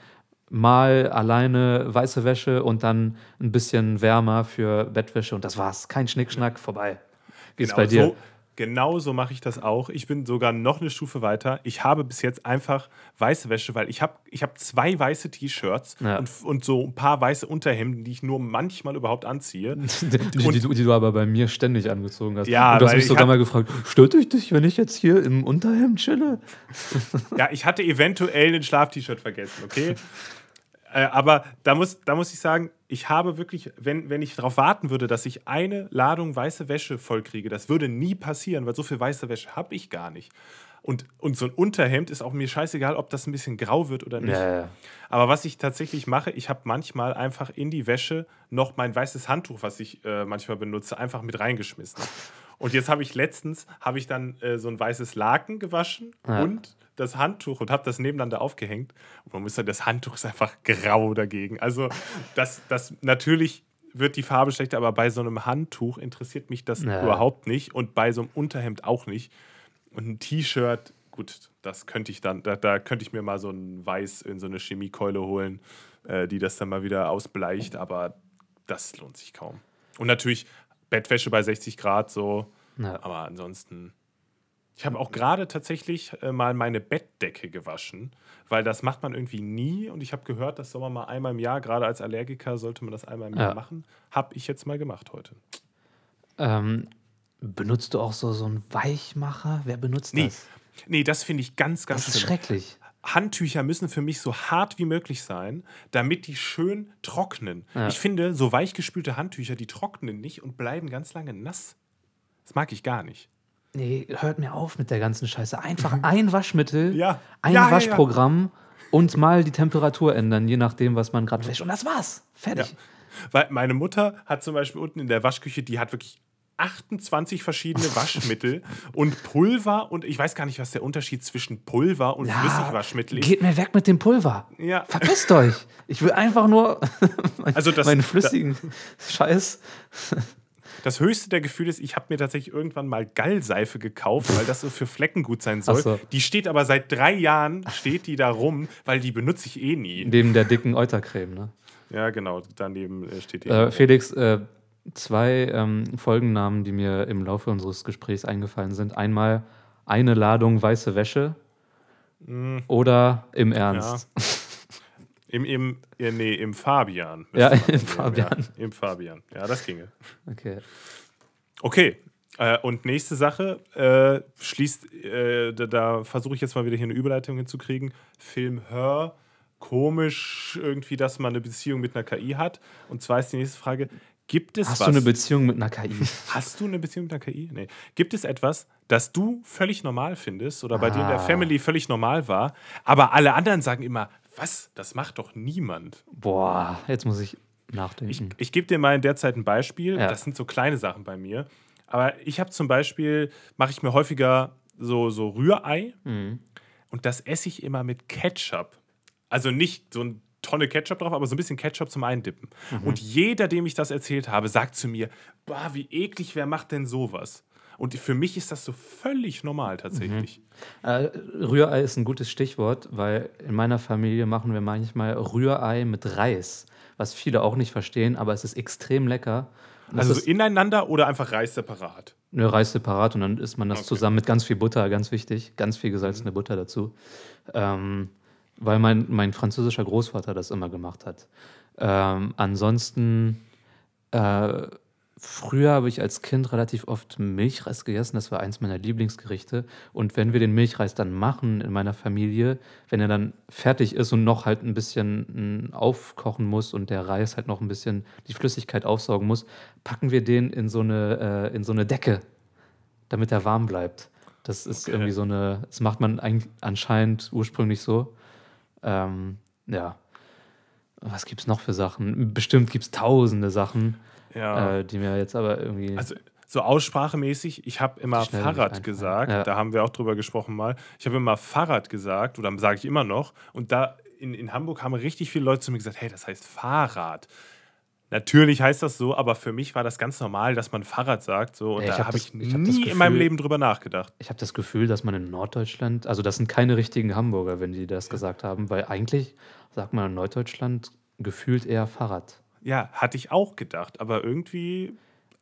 Mal alleine weiße Wäsche und dann ein bisschen wärmer für Bettwäsche und das war's. Kein Schnickschnack, vorbei. Geht's bei dir? So, genau so mache ich das auch. Ich bin sogar noch eine Stufe weiter. Ich habe bis jetzt einfach weiße Wäsche, weil ich habe ich hab zwei weiße T-Shirts Ja. und, und so ein paar weiße Unterhemden, die ich nur manchmal überhaupt anziehe. Die, die, die, du- die du aber bei mir ständig angezogen hast. Ja, und du hast mich ich sogar mal gefragt, stört dich dich, wenn ich jetzt hier im Unterhemd chille? Ja, ich hatte eventuell ein Schlaf-T-Shirt vergessen, okay? äh, aber da muss, da muss ich sagen, ich habe wirklich, wenn, wenn ich darauf warten würde, dass ich eine Ladung weiße Wäsche vollkriege, das würde nie passieren, weil so viel weiße Wäsche habe ich gar nicht. Und, und so ein Unterhemd ist auch mir scheißegal, ob das ein bisschen grau wird oder nicht. Ja, ja. Aber was ich tatsächlich mache, ich habe manchmal einfach in die Wäsche noch mein weißes Handtuch, was ich äh, manchmal benutze, einfach mit reingeschmissen. Und jetzt habe ich letztens, habe ich dann äh, so ein weißes Laken gewaschen Ja. und das Handtuch und habe das nebeneinander aufgehängt. Und man muss sagen, das Handtuch ist einfach grau dagegen. Also das, das natürlich wird die Farbe schlechter, aber bei so einem Handtuch interessiert mich das Ja. überhaupt nicht und bei so einem Unterhemd auch nicht. Und ein T-Shirt, gut, das könnte ich dann, da, da könnte ich mir mal so ein Weiß in so eine Chemiekeule holen, äh, die das dann mal wieder ausbleicht, aber das lohnt sich kaum. Und natürlich Bettwäsche bei 60 Grad so, Ja. aber ansonsten. Ich habe auch gerade tatsächlich äh, mal meine Bettdecke gewaschen, weil das macht man irgendwie nie und ich habe gehört, das soll man mal einmal im Jahr, gerade als Allergiker sollte man das einmal im Jahr Ja. machen. Habe ich jetzt mal gemacht heute. Ähm, benutzt du auch so, so einen Weichmacher? Wer benutzt Nee, das? nee das finde ich ganz, ganz Das ist schlimm. schrecklich. Handtücher müssen für mich so hart wie möglich sein, damit die schön trocknen. Ja. Ich finde, so weichgespülte Handtücher, die trocknen nicht und bleiben ganz lange nass. Das mag ich gar nicht. Nee, hört mir auf mit der ganzen Scheiße. Einfach ein Waschmittel, Ja. ein Ja, ja, ja. Waschprogramm und mal die Temperatur ändern, je nachdem, was man gerade wäscht. Und das war's. Fertig. Ja. Weil meine Mutter hat zum Beispiel unten in der Waschküche, die hat wirklich 28 verschiedene Waschmittel und Pulver und ich weiß gar nicht, was der Unterschied zwischen Pulver und Flüssigwaschmittel ist. Geht mir weg mit dem Pulver. Ja. Verpisst euch. Ich will einfach nur Also das- meinen flüssigen Scheiß. Das höchste der Gefühle ist, ich habe mir tatsächlich irgendwann mal Gallseife gekauft, weil das so für Flecken gut sein soll. So. Die steht aber seit drei Jahren, steht die da rum, weil die benutze ich eh nie. Neben der dicken Eutercreme. Ne? Ja, genau, daneben äh, steht die. Äh, Felix, äh, zwei ähm, Folgennamen, die mir im Laufe unseres Gesprächs eingefallen sind. Einmal eine Ladung weiße Wäsche oder im Ernst. Im, im, äh, nee, im Fabian. Ja, im Fabian. Ja, Im Fabian. Ja, das ginge. Okay. Okay. Äh, und nächste Sache, äh, schließt, äh, da, da versuche ich jetzt mal wieder hier eine Überleitung hinzukriegen. Film Her, komisch irgendwie, dass man eine Beziehung mit einer KI hat. Und zwar ist die nächste Frage, gibt es Hast was? du eine Beziehung mit einer KI? Hast du eine Beziehung mit einer KI? Nee. Gibt es etwas, das du völlig normal findest oder bei dir in der Ah. Family völlig normal war, aber alle anderen sagen immer, was, das macht doch niemand. Boah, jetzt muss ich Ich, nachdenken. ich gebe dir mal in der Zeit ein Beispiel. Ja. Das sind so kleine Sachen bei mir. Aber ich habe zum Beispiel, mache ich mir häufiger so, so Rührei Mhm. und das esse ich immer mit Ketchup. Also nicht so eine Tonne Ketchup drauf, aber so ein bisschen Ketchup zum Eindippen. Mhm. Und jeder, dem ich das erzählt habe, sagt zu mir, boah, wie eklig, wer macht denn sowas? Und für mich ist das so völlig normal tatsächlich. Äh, Rührei ist ein gutes Stichwort, weil in meiner Familie machen wir manchmal Rührei mit Reis, was viele auch nicht verstehen, aber es ist extrem lecker. Das Also so ineinander oder einfach Reis separat? eine Reis separat und dann isst man das Okay. zusammen mit ganz viel Butter, ganz wichtig, ganz viel gesalzene Butter dazu. Ähm, weil mein, mein französischer Großvater das immer gemacht hat. Ähm, ansonsten äh, früher habe ich als Kind relativ oft Milchreis gegessen. Das war eins meiner Lieblingsgerichte. Und wenn wir den Milchreis dann machen in meiner Familie, wenn er dann fertig ist und noch halt ein bisschen mm, aufkochen muss und der Reis halt noch ein bisschen die Flüssigkeit aufsaugen muss, packen wir den in so eine, äh, in so eine Decke, damit er warm bleibt. Das ist Okay. irgendwie so eine, das macht man anscheinend ursprünglich so. Ähm, ja. Was gibt es noch für Sachen? Bestimmt gibt es tausende Sachen, Ja. äh, die mir jetzt aber irgendwie. Also so aussprachemäßig, ich habe immer Fahrrad gesagt, Ja. da haben wir auch drüber gesprochen mal. Ich habe immer Fahrrad gesagt oder sage ich immer noch. Und da in, in Hamburg haben richtig viele Leute zu mir gesagt, hey, das heißt Fahrrad. Natürlich heißt das so, aber für mich war das ganz normal, dass man Fahrrad sagt. So, und Ja, ich da hab habe das- ich, ich hab nie in meinem Gefühl- Leben drüber nachgedacht. ich habe das Gefühl, dass man in Norddeutschland, also das sind keine richtigen Hamburger, wenn die das gesagt haben, weil eigentlich sagt man in Norddeutschland gefühlt eher Fahrrad. Ja, hatte ich auch gedacht, aber irgendwie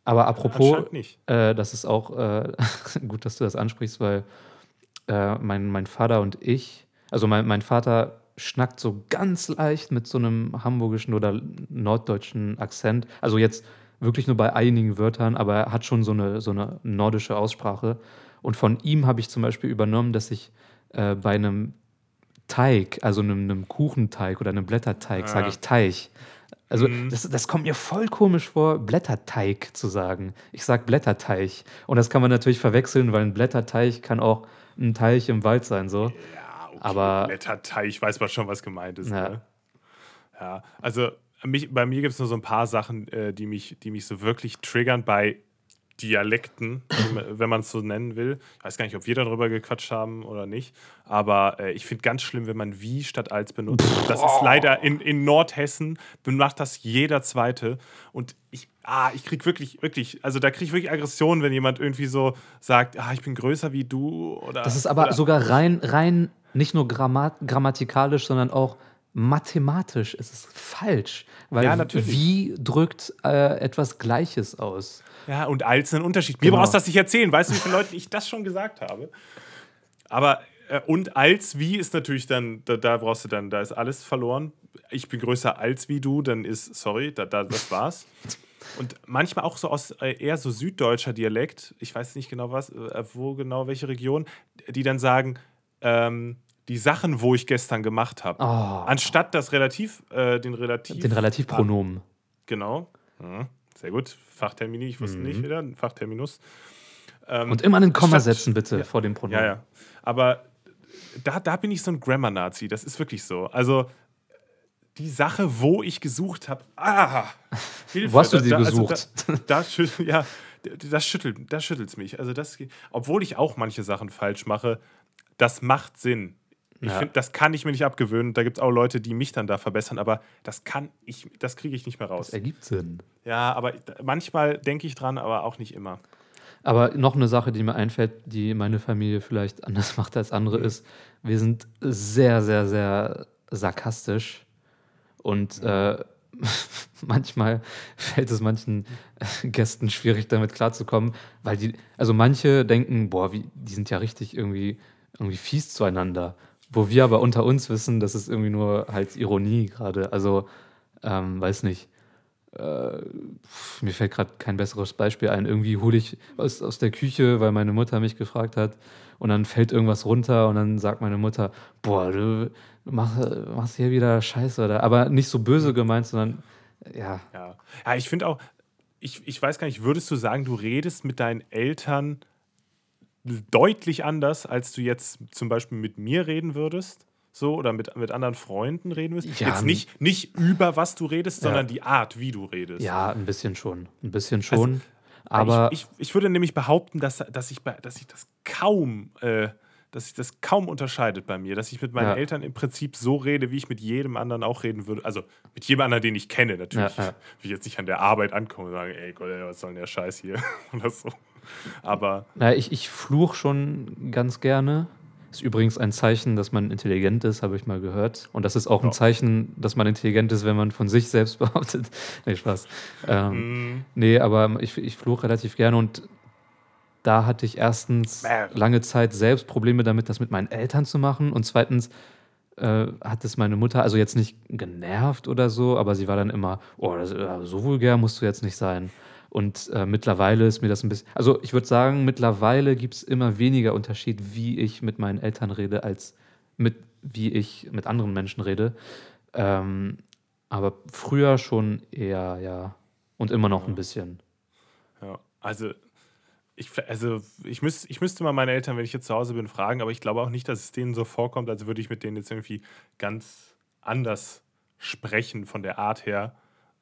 Aber apropos, äh, das ist auch äh, gut, dass du das ansprichst, weil äh, mein, mein Vater und ich, also mein, mein Vater schnackt so ganz leicht mit so einem hamburgischen oder norddeutschen Akzent. Also jetzt wirklich nur bei einigen Wörtern, aber er hat schon so eine, so eine nordische Aussprache. Und von ihm habe ich zum Beispiel übernommen, dass ich äh, bei einem Teig, also einem, einem Kuchenteig oder einem Blätterteig, sage Ah. ich Teig. Also Mhm. das, das kommt mir voll komisch vor, Blätterteig zu sagen. Ich sage Blätterteig. Und das kann man natürlich verwechseln, weil ein Blätterteig kann auch ein Teich im Wald sein. So. Ja, okay. Aber- Blätterteig, ich weiß mal schon, was gemeint ist. Ja. Ne? Ja, also mich, bei mir gibt es nur so ein paar Sachen, äh, die, mich, die mich so wirklich triggern bei Dialekten, wenn man- es so nennen will. Ich weiß gar nicht, ob wir darüber gequatscht haben oder nicht, aber äh, ich finde ganz schlimm, wenn man wie statt als benutzt. Das ist leider in, in Nordhessen, macht das jeder Zweite und ich, ah, ich krieg wirklich, wirklich, also da kriege ich wirklich Aggression, wenn jemand irgendwie so sagt, ah, ich bin größer wie du oder Das ist aber sogar rein, rein nicht nur grammat grammatikalisch, sondern auch mathematisch ist es falsch. Weil Ja, natürlich. wie drückt äh, etwas Gleiches aus? Ja, und als einen Unterschied. Mir Genau. brauchst du das nicht erzählen. Weißt du, wie viele Leuten ich das schon gesagt habe? Aber äh, und als wie ist natürlich dann, da, da brauchst du dann, da ist alles verloren. Ich bin größer als wie du, dann ist, sorry, da, da, das war's. Und manchmal auch so aus äh, eher so süddeutscher Dialekt, ich weiß nicht genau was, äh, wo genau, welche Region, die dann sagen, ähm, die Sachen, wo ich gestern gemacht habe. Oh, Anstatt das relativ, äh, den relativ. den Relativpronomen. Genau. Mhm. Sehr gut. Fachtermini, ich wusste nicht wieder. Fachterminus. Ähm, Und immer einen Komma statt- setzen, bitte, Ja. vor dem Pronomen. Ja, ja. Aber da, da bin ich so ein Grammar-Nazi. Das ist wirklich so. Also die Sache, wo ich gesucht habe. Ah! Hilfe. Wo hast du Da- sie da, also gesucht? da, da, schüt- ja, das schüttelt das schüttelt's mich. Also das, obwohl ich auch manche Sachen falsch mache, das macht Sinn. Ich Ja. finde, das kann ich mir nicht abgewöhnen. Da gibt es auch Leute, die mich dann da verbessern, aber das kann ich, das kriege ich nicht mehr raus. Das ergibt Sinn. Ja, aber manchmal denke ich dran, aber auch nicht immer. Aber noch eine Sache, die mir einfällt, die meine Familie vielleicht anders macht als andere, ist, wir sind sehr, sehr, sehr sarkastisch. Und äh, manchmal fällt es manchen äh, Gästen schwierig, damit klarzukommen, weil die, also manche denken, boah, wie, die sind ja richtig irgendwie, irgendwie fies zueinander. Wo wir aber unter uns wissen, das ist irgendwie nur halt Ironie gerade. Also, ähm, weiß nicht. Äh, mir fällt gerade kein besseres Beispiel ein. Irgendwie hole ich aus, aus der Küche, weil meine Mutter mich gefragt hat, und dann fällt irgendwas runter und dann sagt meine Mutter, boah, du machst, machst hier wieder Scheiße. Oder? Aber nicht so böse gemeint, sondern ja, Ja, ja ich finde auch, ich, ich weiß gar nicht, würdest du sagen, du redest mit deinen Eltern deutlich anders, als du jetzt zum Beispiel mit mir reden würdest? So, oder mit, mit anderen Freunden reden würdest? Ja, jetzt nicht, nicht über was du redest, Ja. sondern die Art, wie du redest. ja, ein bisschen schon. Ein bisschen schon. aber Also, ich, ich, ich würde nämlich behaupten, dass, dass, ich, dass ich das kaum, äh, dass sich das kaum unterscheidet bei mir, dass ich mit meinen Ja. Eltern im Prinzip so rede, wie ich mit jedem anderen auch reden würde. Also mit jedem anderen, den ich kenne, natürlich. Ja, ja. Wie ich jetzt nicht an der Arbeit ankomme und sage, ey Gott, ey, was soll denn der Scheiß hier? Oder so. Aber Na, ich, ich fluch schon ganz gerne. Ist übrigens ein Zeichen, dass man intelligent ist, habe ich mal gehört. Und das ist auch ein Ja. Zeichen, dass man intelligent ist, wenn man von sich selbst behauptet. nee, Spaß. Ähm, mh, nee, aber ich, ich fluch relativ gerne und da hatte ich erstens lange Zeit selbst Probleme damit, das mit meinen Eltern zu machen. Und zweitens äh, hat es meine Mutter, also jetzt nicht genervt oder so, aber sie war dann immer, oh, das, äh, so vulgär musst du jetzt nicht sein. Und äh, mittlerweile ist mir das ein bisschen. Also, ich würde sagen, mittlerweile gibt es immer weniger Unterschied, wie ich mit meinen Eltern rede, als mit, wie ich mit anderen Menschen rede. Ähm, aber früher schon eher, ja. Und immer noch ein bisschen. Ja, also ich, also ich, müß, ich müsste mal meine Eltern, wenn ich jetzt zu Hause bin, fragen, aber ich glaube auch nicht, dass es denen so vorkommt, als würde ich mit denen jetzt irgendwie ganz anders sprechen von der Art her,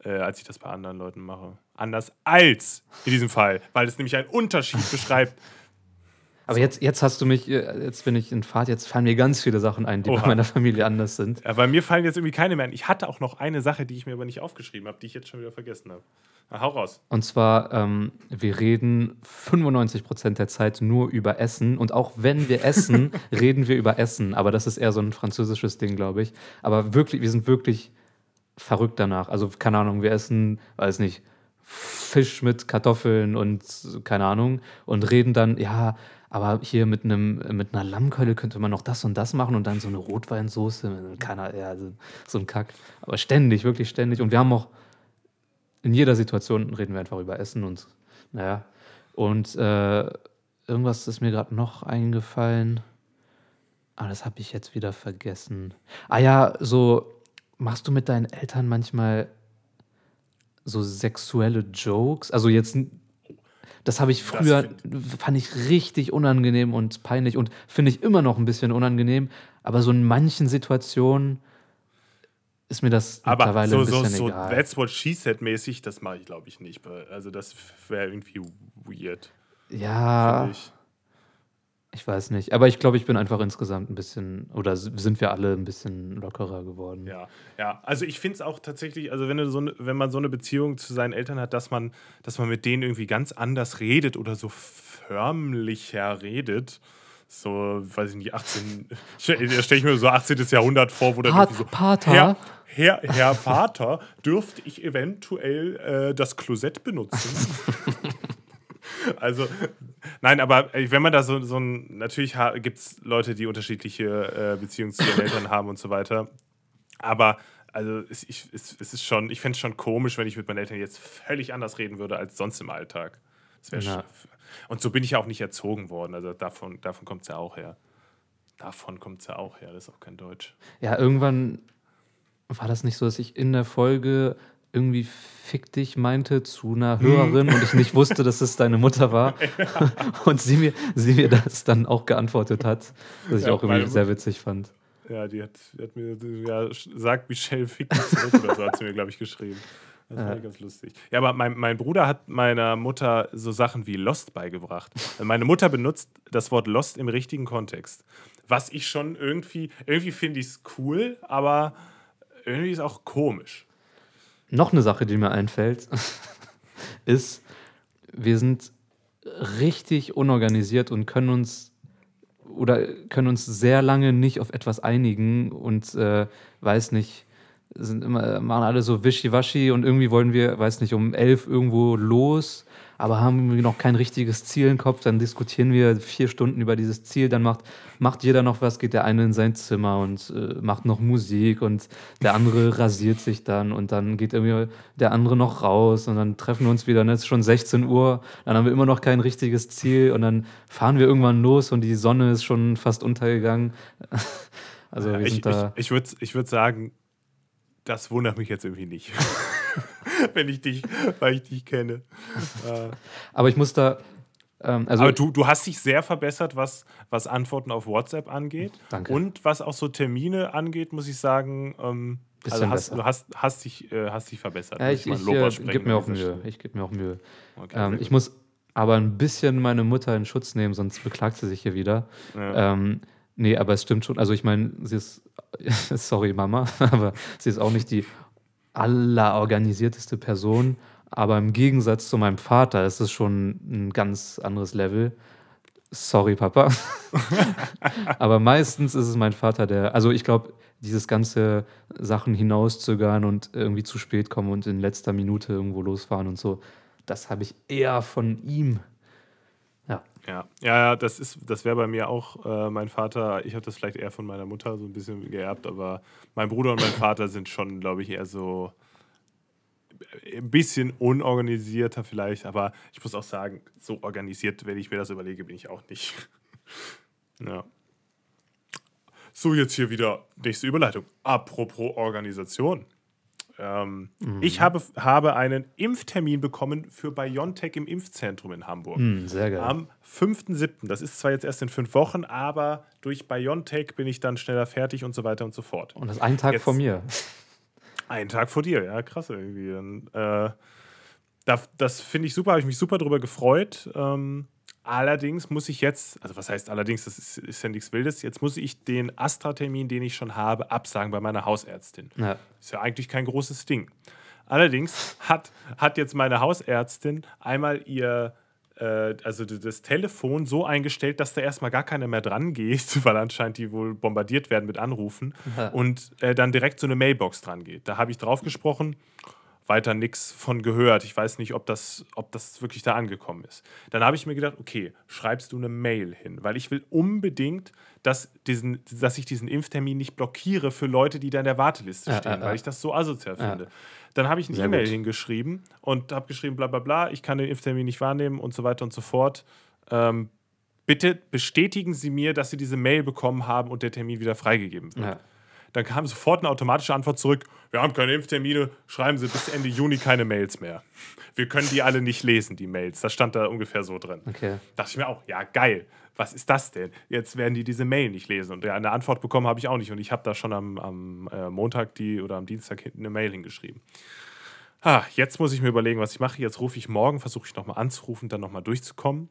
äh, als ich das bei anderen Leuten mache. Anders als in diesem Fall, weil es nämlich einen Unterschied beschreibt. Aber jetzt, jetzt hast du mich, äh, jetzt bin ich in Fahrt, jetzt fallen mir ganz viele Sachen ein, die Oha. bei meiner Familie anders sind. Ja, bei mir fallen jetzt irgendwie keine mehr ein. Ich hatte auch noch eine Sache, die ich mir aber nicht aufgeschrieben habe, die ich jetzt schon wieder vergessen habe. Na, hau raus. Und zwar, ähm, wir reden 95 Prozent der Zeit nur über Essen. Und auch wenn wir essen, reden wir über Essen. Aber das ist eher so ein französisches Ding, glaube ich. Aber wirklich, wir sind wirklich verrückt danach. Also, keine Ahnung, wir essen, weiß nicht, Fisch mit Kartoffeln und keine Ahnung. Und reden dann, ja, aber hier mit einem mit einer Lammkeule könnte man noch das und das machen und dann so eine Rotweinsoße, keiner, ja, so ein Kack. Aber ständig, wirklich ständig. Und wir haben auch in jeder Situation reden wir einfach über Essen und naja. Und äh, irgendwas ist mir gerade noch eingefallen. Ah, das habe ich jetzt wieder vergessen. Ah ja, so machst du mit deinen Eltern manchmal so sexuelle Jokes? Also jetzt das habe ich früher, fand ich richtig unangenehm und peinlich und finde ich immer noch ein bisschen unangenehm. Aber so in manchen Situationen ist mir das aber mittlerweile so, ein bisschen so, so egal. That's what she said mäßig, das mache ich glaube ich nicht. Also das wäre irgendwie weird. Ja. Ich. Ich. weiß nicht. Aber ich glaube, ich bin einfach insgesamt ein bisschen, oder sind wir alle ein bisschen lockerer geworden. Ja, ja. Also ich finde es auch tatsächlich, also wenn, du so, wenn man so eine Beziehung zu seinen Eltern hat, dass man, dass man mit denen irgendwie ganz anders redet oder so förmlicher redet so, weiß ich nicht, 18, da stelle ich mir so 18. Jahrhundert vor, wo dann Pat, so, Pater. Herr, Herr, Herr Vater, dürfte ich eventuell äh, das Klosett benutzen? also, nein, aber wenn man da so, so ein, natürlich gibt es Leute, die unterschiedliche äh, Beziehungen zu ihren Eltern haben und so weiter. Aber also es, ich, es, es ist schon, ich fände es schon komisch, wenn ich mit meinen Eltern jetzt völlig anders reden würde als sonst im Alltag. Das wäre Und so bin ich ja auch nicht erzogen worden. Also davon, davon kommt es ja auch her. Davon kommt es ja auch her. Das ist auch kein Deutsch. Ja, irgendwann war das nicht so, dass ich in der Folge irgendwie fick dich meinte zu einer Hörerin und ich nicht wusste, dass es deine Mutter war. und sie mir, sie mir das dann auch geantwortet hat, was ich ja, auch irgendwie sehr witzig fand. Ja, die hat, die hat mir, ja, sagt Michelle fick dich zurück oder so, hat sie mir, glaube ich, geschrieben. Das war ja. ganz lustig. Ja, aber mein, mein Bruder hat meiner Mutter so Sachen wie Lost beigebracht. Meine Mutter benutzt das Wort Lost im richtigen Kontext. Was ich schon irgendwie, irgendwie finde ich es cool, aber irgendwie ist auch komisch. Noch eine Sache, die mir einfällt, ist, wir sind richtig unorganisiert und können uns oder können uns sehr lange nicht auf etwas einigen und äh, weiß nicht, sind immer, machen alle so wischiwaschi und irgendwie wollen wir, weiß nicht, um elf irgendwo los aber haben wir noch kein richtiges Ziel im Kopf, dann diskutieren wir vier Stunden über dieses Ziel, dann macht, macht jeder noch was, geht der eine in sein Zimmer und äh, macht noch Musik und der andere rasiert sich dann und dann geht irgendwie der andere noch raus und dann treffen wir uns wieder, und es ist schon 16 Uhr, dann haben wir immer noch kein richtiges Ziel und dann fahren wir irgendwann los und die Sonne ist schon fast untergegangen. Also wir ich, da ich, ich würde ich würd sagen, das wundert mich jetzt irgendwie nicht. Wenn ich dich, weil ich dich kenne. Aber ich muss da. Ähm, also Aber du, du hast dich sehr verbessert, was, was Antworten auf WhatsApp angeht. Danke. Und was auch so Termine angeht, muss ich sagen. Ähm, also hast, du hast, hast, dich, äh, hast dich verbessert. Ja, ich, ich, ich äh, gebe mir auch Mühe. Ich gebe mir auch Mühe. Okay, ähm, ich muss aber ein bisschen meine Mutter in Schutz nehmen, sonst beklagt sie sich hier wieder. Ja. Ähm, nee, aber es stimmt schon. Also ich meine, sie ist, sorry Mama, aber sie ist auch nicht die allerorganisierteste Person. Aber im Gegensatz zu meinem Vater ist es schon ein ganz anderes Level. Sorry, Papa. aber meistens ist es mein Vater, der, also ich glaube, dieses ganze Sachen hinauszögern und irgendwie zu spät kommen und in letzter Minute irgendwo losfahren und so, das habe ich eher von ihm. Ja. Ja, das das wäre bei mir auch äh, mein Vater. Ich habe das vielleicht eher von meiner Mutter so ein bisschen geerbt, aber mein Bruder und mein Vater sind schon, glaube ich, eher so ein bisschen unorganisierter vielleicht, aber ich muss auch sagen, so organisiert, wenn ich mir das überlege, bin ich auch nicht. ja. So, jetzt hier wieder nächste Überleitung. Apropos Organisation. Ähm, mhm. Ich habe, habe einen Impftermin bekommen für BioNTech im Impfzentrum in Hamburg. Mhm, sehr geil. Am 5.7. Das ist zwar jetzt erst in fünf Wochen, aber durch BioNTech bin ich dann schneller fertig und so weiter und so fort. Und das ist ein Tag jetzt, vor mir. Ein Tag vor dir, ja, krass irgendwie. Dann, äh, das, das finde ich super, habe ich mich super drüber gefreut. Ähm, Allerdings muss ich jetzt, also was heißt allerdings, das ist, ist ja nichts Wildes, jetzt muss ich den Astra-Termin, den ich schon habe, absagen bei meiner Hausärztin. Ja. Ist ja eigentlich kein großes Ding. Allerdings hat, hat jetzt meine Hausärztin einmal ihr, äh, also das Telefon so eingestellt, dass da erstmal gar keiner mehr dran geht, weil anscheinend die wohl bombardiert werden mit Anrufen ja. und äh, dann direkt so eine Mailbox dran geht. Da habe ich drauf gesprochen weiter nichts von gehört. Ich weiß nicht, ob das, ob das wirklich da angekommen ist. Dann habe ich mir gedacht, okay, schreibst du eine Mail hin, weil ich will unbedingt, dass, diesen, dass ich diesen Impftermin nicht blockiere für Leute, die da in der Warteliste stehen, ja, ja, weil ich das so asozial finde. Dann habe ich eine E-Mail hingeschrieben und habe geschrieben, bla bla bla, ich kann den Impftermin nicht wahrnehmen und so weiter und so fort. Ähm, bitte bestätigen Sie mir, dass Sie diese Mail bekommen haben und der Termin wieder freigegeben wird. Dann kam sofort eine automatische Antwort zurück: Wir haben keine Impftermine, schreiben Sie bis Ende Juni keine Mails mehr. Wir können die alle nicht lesen, die Mails. Das stand da ungefähr so drin. Okay. Dachte ich mir auch, ja, geil. Was ist das denn? Jetzt werden die diese Mail nicht lesen. Und eine Antwort bekommen habe ich auch nicht. Und ich habe da schon am, am äh, Montag die oder am Dienstag hinten eine Mail hingeschrieben. Ah, jetzt muss ich mir überlegen, was ich mache. Jetzt rufe ich morgen, versuche ich nochmal anzurufen, dann nochmal durchzukommen.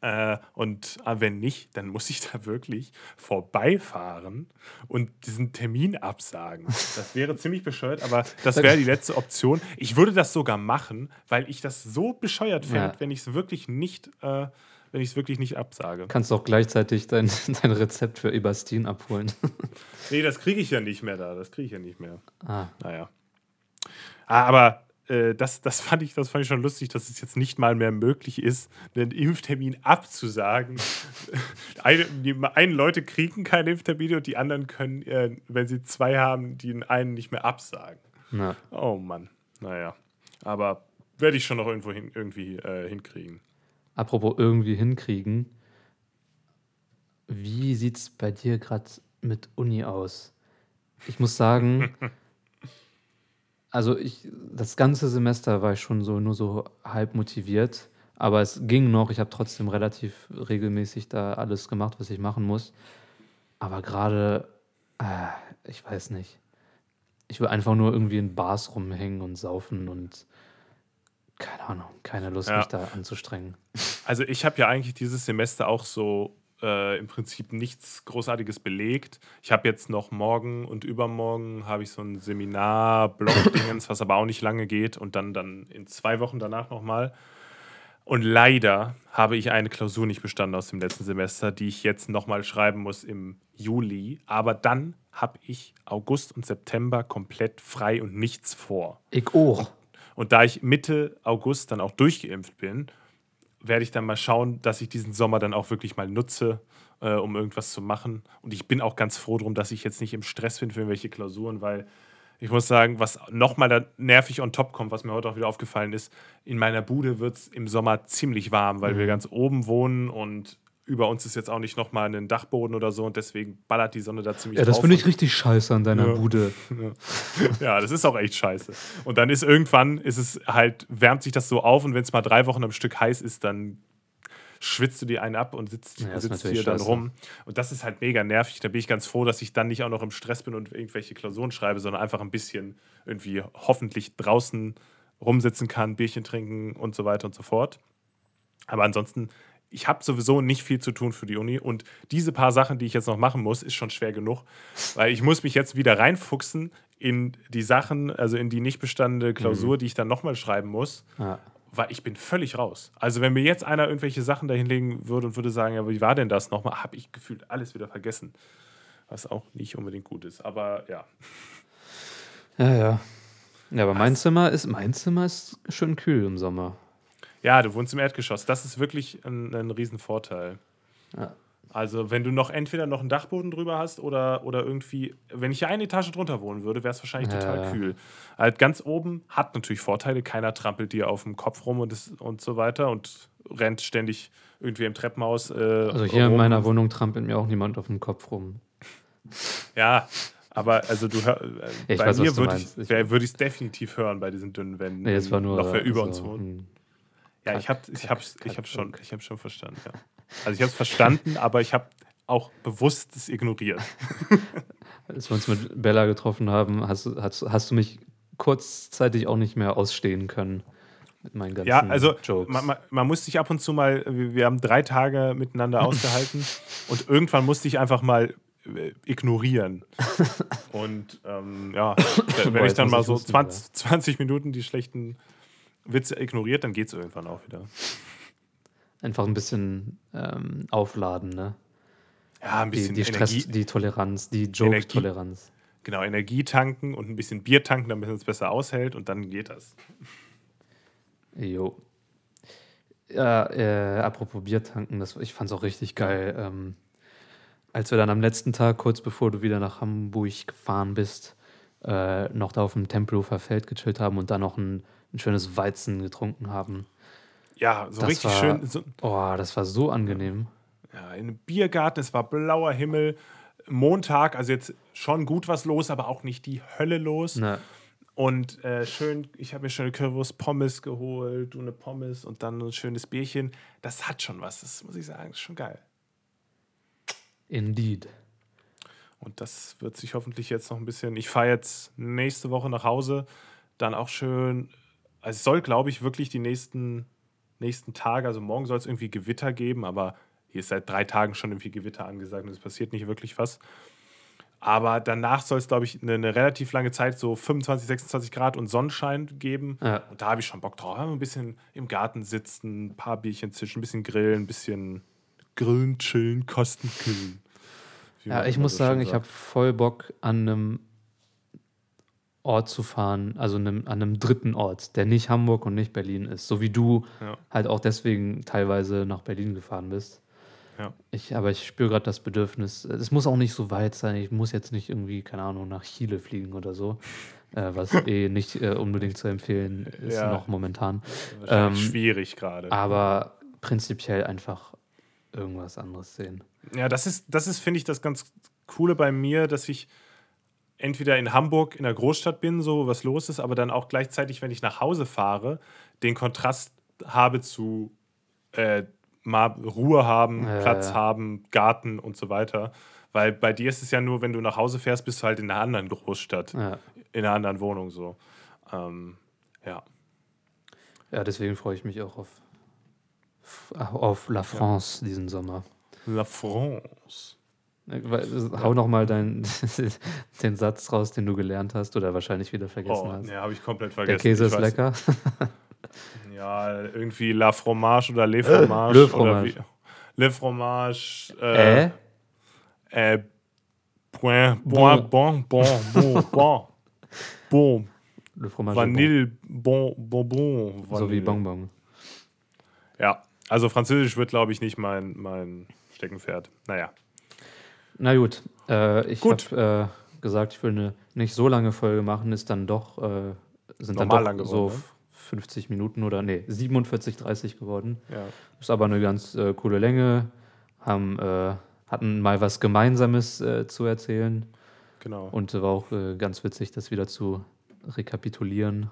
Äh, und äh, wenn nicht, dann muss ich da wirklich vorbeifahren und diesen Termin absagen. Das wäre ziemlich bescheuert, aber das wäre die letzte Option. Ich würde das sogar machen, weil ich das so bescheuert fände, ja. wenn ich es wirklich nicht. Äh, wenn ich es wirklich nicht absage. Kannst du auch gleichzeitig dein, dein Rezept für Ebastin abholen. nee, das kriege ich ja nicht mehr da. Das kriege ich ja nicht mehr. Ah. Naja. Ah, aber äh, das, das, fand ich, das fand ich schon lustig, dass es jetzt nicht mal mehr möglich ist, einen Impftermin abzusagen. eine, die einen Leute kriegen keine Impftermine und die anderen können, äh, wenn sie zwei haben, den einen nicht mehr absagen. Na. Oh Mann. Naja. Aber werde ich schon noch irgendwo hin, irgendwie äh, hinkriegen. Apropos irgendwie hinkriegen. Wie sieht es bei dir gerade mit Uni aus? Ich muss sagen, also ich, das ganze Semester war ich schon so nur so halb motiviert, aber es ging noch. Ich habe trotzdem relativ regelmäßig da alles gemacht, was ich machen muss. Aber gerade, äh, ich weiß nicht. Ich will einfach nur irgendwie in Bars rumhängen und saufen und keine Ahnung, keine Lust, ja. mich da anzustrengen. Also ich habe ja eigentlich dieses Semester auch so äh, im Prinzip nichts Großartiges belegt. Ich habe jetzt noch morgen und übermorgen habe ich so ein Seminar, Blog-Dingens, was aber auch nicht lange geht und dann, dann in zwei Wochen danach nochmal. Und leider habe ich eine Klausur nicht bestanden aus dem letzten Semester, die ich jetzt nochmal schreiben muss im Juli. Aber dann habe ich August und September komplett frei und nichts vor. Ich auch. Und, und da ich Mitte August dann auch durchgeimpft bin werde ich dann mal schauen, dass ich diesen Sommer dann auch wirklich mal nutze, äh, um irgendwas zu machen. Und ich bin auch ganz froh darum, dass ich jetzt nicht im Stress bin für irgendwelche Klausuren, weil ich muss sagen, was nochmal da nervig on top kommt, was mir heute auch wieder aufgefallen ist, in meiner Bude wird es im Sommer ziemlich warm, weil mhm. wir ganz oben wohnen und über uns ist jetzt auch nicht nochmal ein Dachboden oder so und deswegen ballert die Sonne da ziemlich Ja, das finde ich richtig scheiße an deiner ja. Bude. Ja. das ist auch echt scheiße. Und dann ist irgendwann, ist es halt, wärmt sich das so auf und wenn es mal drei Wochen am Stück heiß ist, dann schwitzt du dir einen ab und sitzt, ja, sitzt hier dann rum. Und das ist halt mega nervig. Da bin ich ganz froh, dass ich dann nicht auch noch im Stress bin und irgendwelche Klausuren schreibe, sondern einfach ein bisschen irgendwie hoffentlich draußen rumsitzen kann, Bierchen trinken und so weiter und so fort. Aber ansonsten ich habe sowieso nicht viel zu tun für die Uni und diese paar Sachen, die ich jetzt noch machen muss, ist schon schwer genug, weil ich muss mich jetzt wieder reinfuchsen in die Sachen, also in die nicht bestandene Klausur, mhm. die ich dann nochmal schreiben muss, ja. weil ich bin völlig raus. Also wenn mir jetzt einer irgendwelche Sachen dahinlegen würde und würde sagen, ja, wie war denn das nochmal, habe ich gefühlt alles wieder vergessen, was auch nicht unbedingt gut ist, aber ja. Ja, ja. Ja, aber mein Zimmer ist mein Zimmer ist schön kühl im Sommer. Ja, du wohnst im Erdgeschoss. Das ist wirklich ein, ein Riesenvorteil. Ja. Also, wenn du noch entweder noch einen Dachboden drüber hast oder, oder irgendwie, wenn ich hier eine Etage drunter wohnen würde, wäre es wahrscheinlich Ja, total ja. kühl. Halt ganz oben hat natürlich Vorteile, keiner trampelt dir auf dem Kopf rum und, das, und so weiter und rennt ständig irgendwie im Treppenhaus. Äh, Also hier in rum. meiner Wohnung trampelt mir auch niemand auf dem Kopf rum. Ja, aber also du hör, äh, Ich bei weiß, mir würde ich es würde ich definitiv hören bei diesen dünnen Wänden. Nee, es war nur. noch wer über so uns wohnt. Ja, ich habe ich hab's, ich Kack- hab schon, ich hab schon verstanden. Ja. Also ich habe es verstanden, aber ich habe auch bewusst es ignoriert. Als wir uns mit Bella getroffen haben, hast, du- hast, hast du mich kurzzeitig auch nicht mehr ausstehen können. Mit meinen ganzen Ja, also Jokes. man, man, man muss sich ab und zu mal, wir, haben drei Tage miteinander ausgehalten und irgendwann musste ich einfach mal äh, ignorieren. Und ähm, ja, wenn Boah, ich dann mal so husten, 20, 20 Minuten die schlechten Witze ignoriert, dann geht es irgendwann auch wieder. Einfach ein bisschen ähm, aufladen, ne? Ja, ein Die, bisschen die Stress, Energie, die Toleranz, die Joke-Toleranz. genau, Energie tanken und ein bisschen Bier tanken, damit es besser aushält und dann geht das. Jo. Ja, äh, apropos Bier tanken, das, ich fand's auch richtig geil. Ähm, als wir dann am letzten Tag, kurz bevor du wieder nach Hamburg gefahren bist, äh, noch da auf dem Tempelhofer Feld gechillt haben und dann noch ein, ein schönes Weizen getrunken haben. Ja, so Das richtig war- schön. So, Oh, das war so angenehm. ja, in einem Biergarten, es war blauer Himmel. Montag, also jetzt schon gut was los, aber auch nicht die Hölle los. Ne, Und äh, schön, ich habe mir schon eine Currywurst Pommes geholt, du eine Pommes und dann ein schönes Bierchen. Das hat schon was, das muss ich sagen, ist schon geil. indeed. Und das wird sich hoffentlich jetzt noch ein bisschen. Ich fahre jetzt nächste Woche nach Hause, dann auch schön. Also es soll, glaube ich, wirklich die nächsten, nächsten Tage, also morgen soll es irgendwie Gewitter geben, aber hier ist seit drei Tagen schon irgendwie Gewitter angesagt und es passiert nicht wirklich was. Aber danach soll es, glaube ich, eine, eine relativ lange Zeit, so 25, 26 Grad und Sonnenschein geben. Ja. Und da habe ich schon Bock drauf. Ein bisschen im Garten sitzen, ein paar Bierchen zischen, ein bisschen grillen, ein bisschen grillen, chillen, kosten, kühlen. Ja, ich muss so sagen, ich habe voll Bock an einem Ort zu fahren, also einem, an einem dritten Ort, der nicht Hamburg und nicht Berlin ist. So wie du Ja. halt auch deswegen teilweise nach Berlin gefahren bist. Ja. Ich, aber ich spüre gerade das Bedürfnis. Es muss auch nicht so weit sein. Ich muss jetzt nicht irgendwie, keine Ahnung, nach Chile fliegen oder so. Äh, was eh nicht äh, unbedingt zu empfehlen ist Ja. noch momentan. Ähm, schwierig gerade. Aber prinzipiell einfach irgendwas anderes sehen. Ja, das ist, das ist, finde ich, das ganz Coole bei mir, dass ich entweder in Hamburg in der Großstadt bin, so was los ist, aber dann auch gleichzeitig, wenn ich nach Hause fahre, den Kontrast habe zu äh, mal Ruhe haben, Ja, Platz ja. haben, Garten und so weiter. Weil bei dir ist es ja nur, wenn du nach Hause fährst, bist du halt in einer anderen Großstadt, Ja. in einer anderen Wohnung so. Ähm, ja. Ja, deswegen freue ich mich auch auf, auf La France diesen Sommer. La France. Äh, Hau noch mal deinen, den Satz raus, den du gelernt hast oder wahrscheinlich wieder vergessen Oh, hast. ne, habe ich komplett Der vergessen. Käse Ich ist lecker. Ja, irgendwie La Fromage oder Le Fromage. Le Oder Fromage. wie, Le Fromage. Äh, Äh? äh, point, bon, bon, bon, bon, bon. Bon. Le Fromage Vanille, bon, bonbon. Bon. So wie Vanille. Bonbon. Ja, also Französisch wird, glaube ich, nicht mein, mein Steckenpferd. Naja. Na gut, äh, ich habe äh, gesagt, ich will eine nicht so lange Folge machen, ist dann doch, äh, sind dann Normal doch lang so geworden, ne? 50 Minuten oder nee, 47, 30 geworden. Ja. Ist aber eine ganz äh, coole Länge. Haben, äh, hatten mal was Gemeinsames äh, zu erzählen. Genau. Und war auch ganz witzig, das wieder zu rekapitulieren,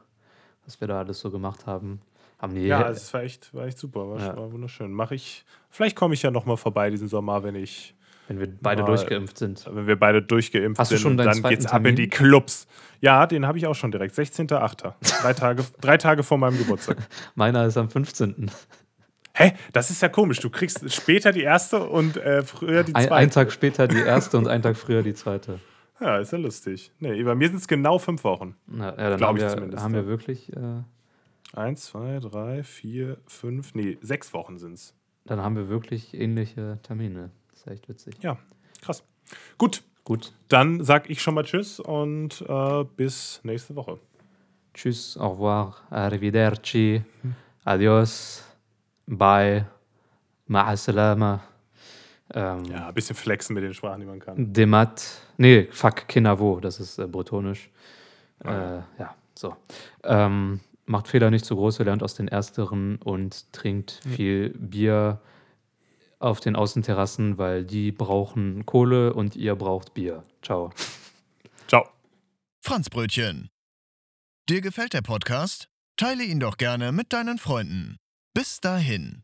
was wir da alles so gemacht haben. Haben die ja, also es war echt, war echt super. War, Ja. war wunderschön. Mache ich. Vielleicht komme ich ja nochmal vorbei diesen Sommer, wenn ich. Wenn wir beide mal- durchgeimpft sind. wenn wir beide durchgeimpft Hast du sind schon und deinen dann geht's ab in Termin? die Clubs. Ja, den habe ich auch schon direkt. 16.8. drei, Tage, drei Tage vor meinem Geburtstag. Meiner ist am 15. Hä? Das ist ja komisch. Du kriegst später die erste und äh, früher die zweite. ein Tag später die erste und einen Tag früher die zweite. Ja, ist ja lustig. Nee, bei mir sind es genau fünf Wochen. Na, ja, dann Glaub haben, ich wir, zumindest, haben wir wirklich, äh, Eins, zwei, drei, vier, fünf, nee, sechs Wochen sind es. dann haben wir wirklich ähnliche Termine. Ist echt witzig. Ja, krass. Gut, Gut. dann sag ich schon mal Tschüss und äh, bis nächste Woche. Tschüss, au revoir, arrivederci, adios, bye, ma'a salama. Ähm, Ja, ein bisschen flexen mit den Sprachen, die man kann. Demat, nee, fuck, Kinavo, das ist äh, bretonisch. Ah, Äh, ja, so. Ähm, macht Fehler nicht zu groß, lernt aus den Ersteren und trinkt viel Bier auf den Außenterrassen, weil die brauchen Kohle und ihr braucht Bier. Ciao. Ciao. Franzbrötchen. Dir gefällt der Podcast? Teile ihn doch gerne mit deinen Freunden. Bis dahin.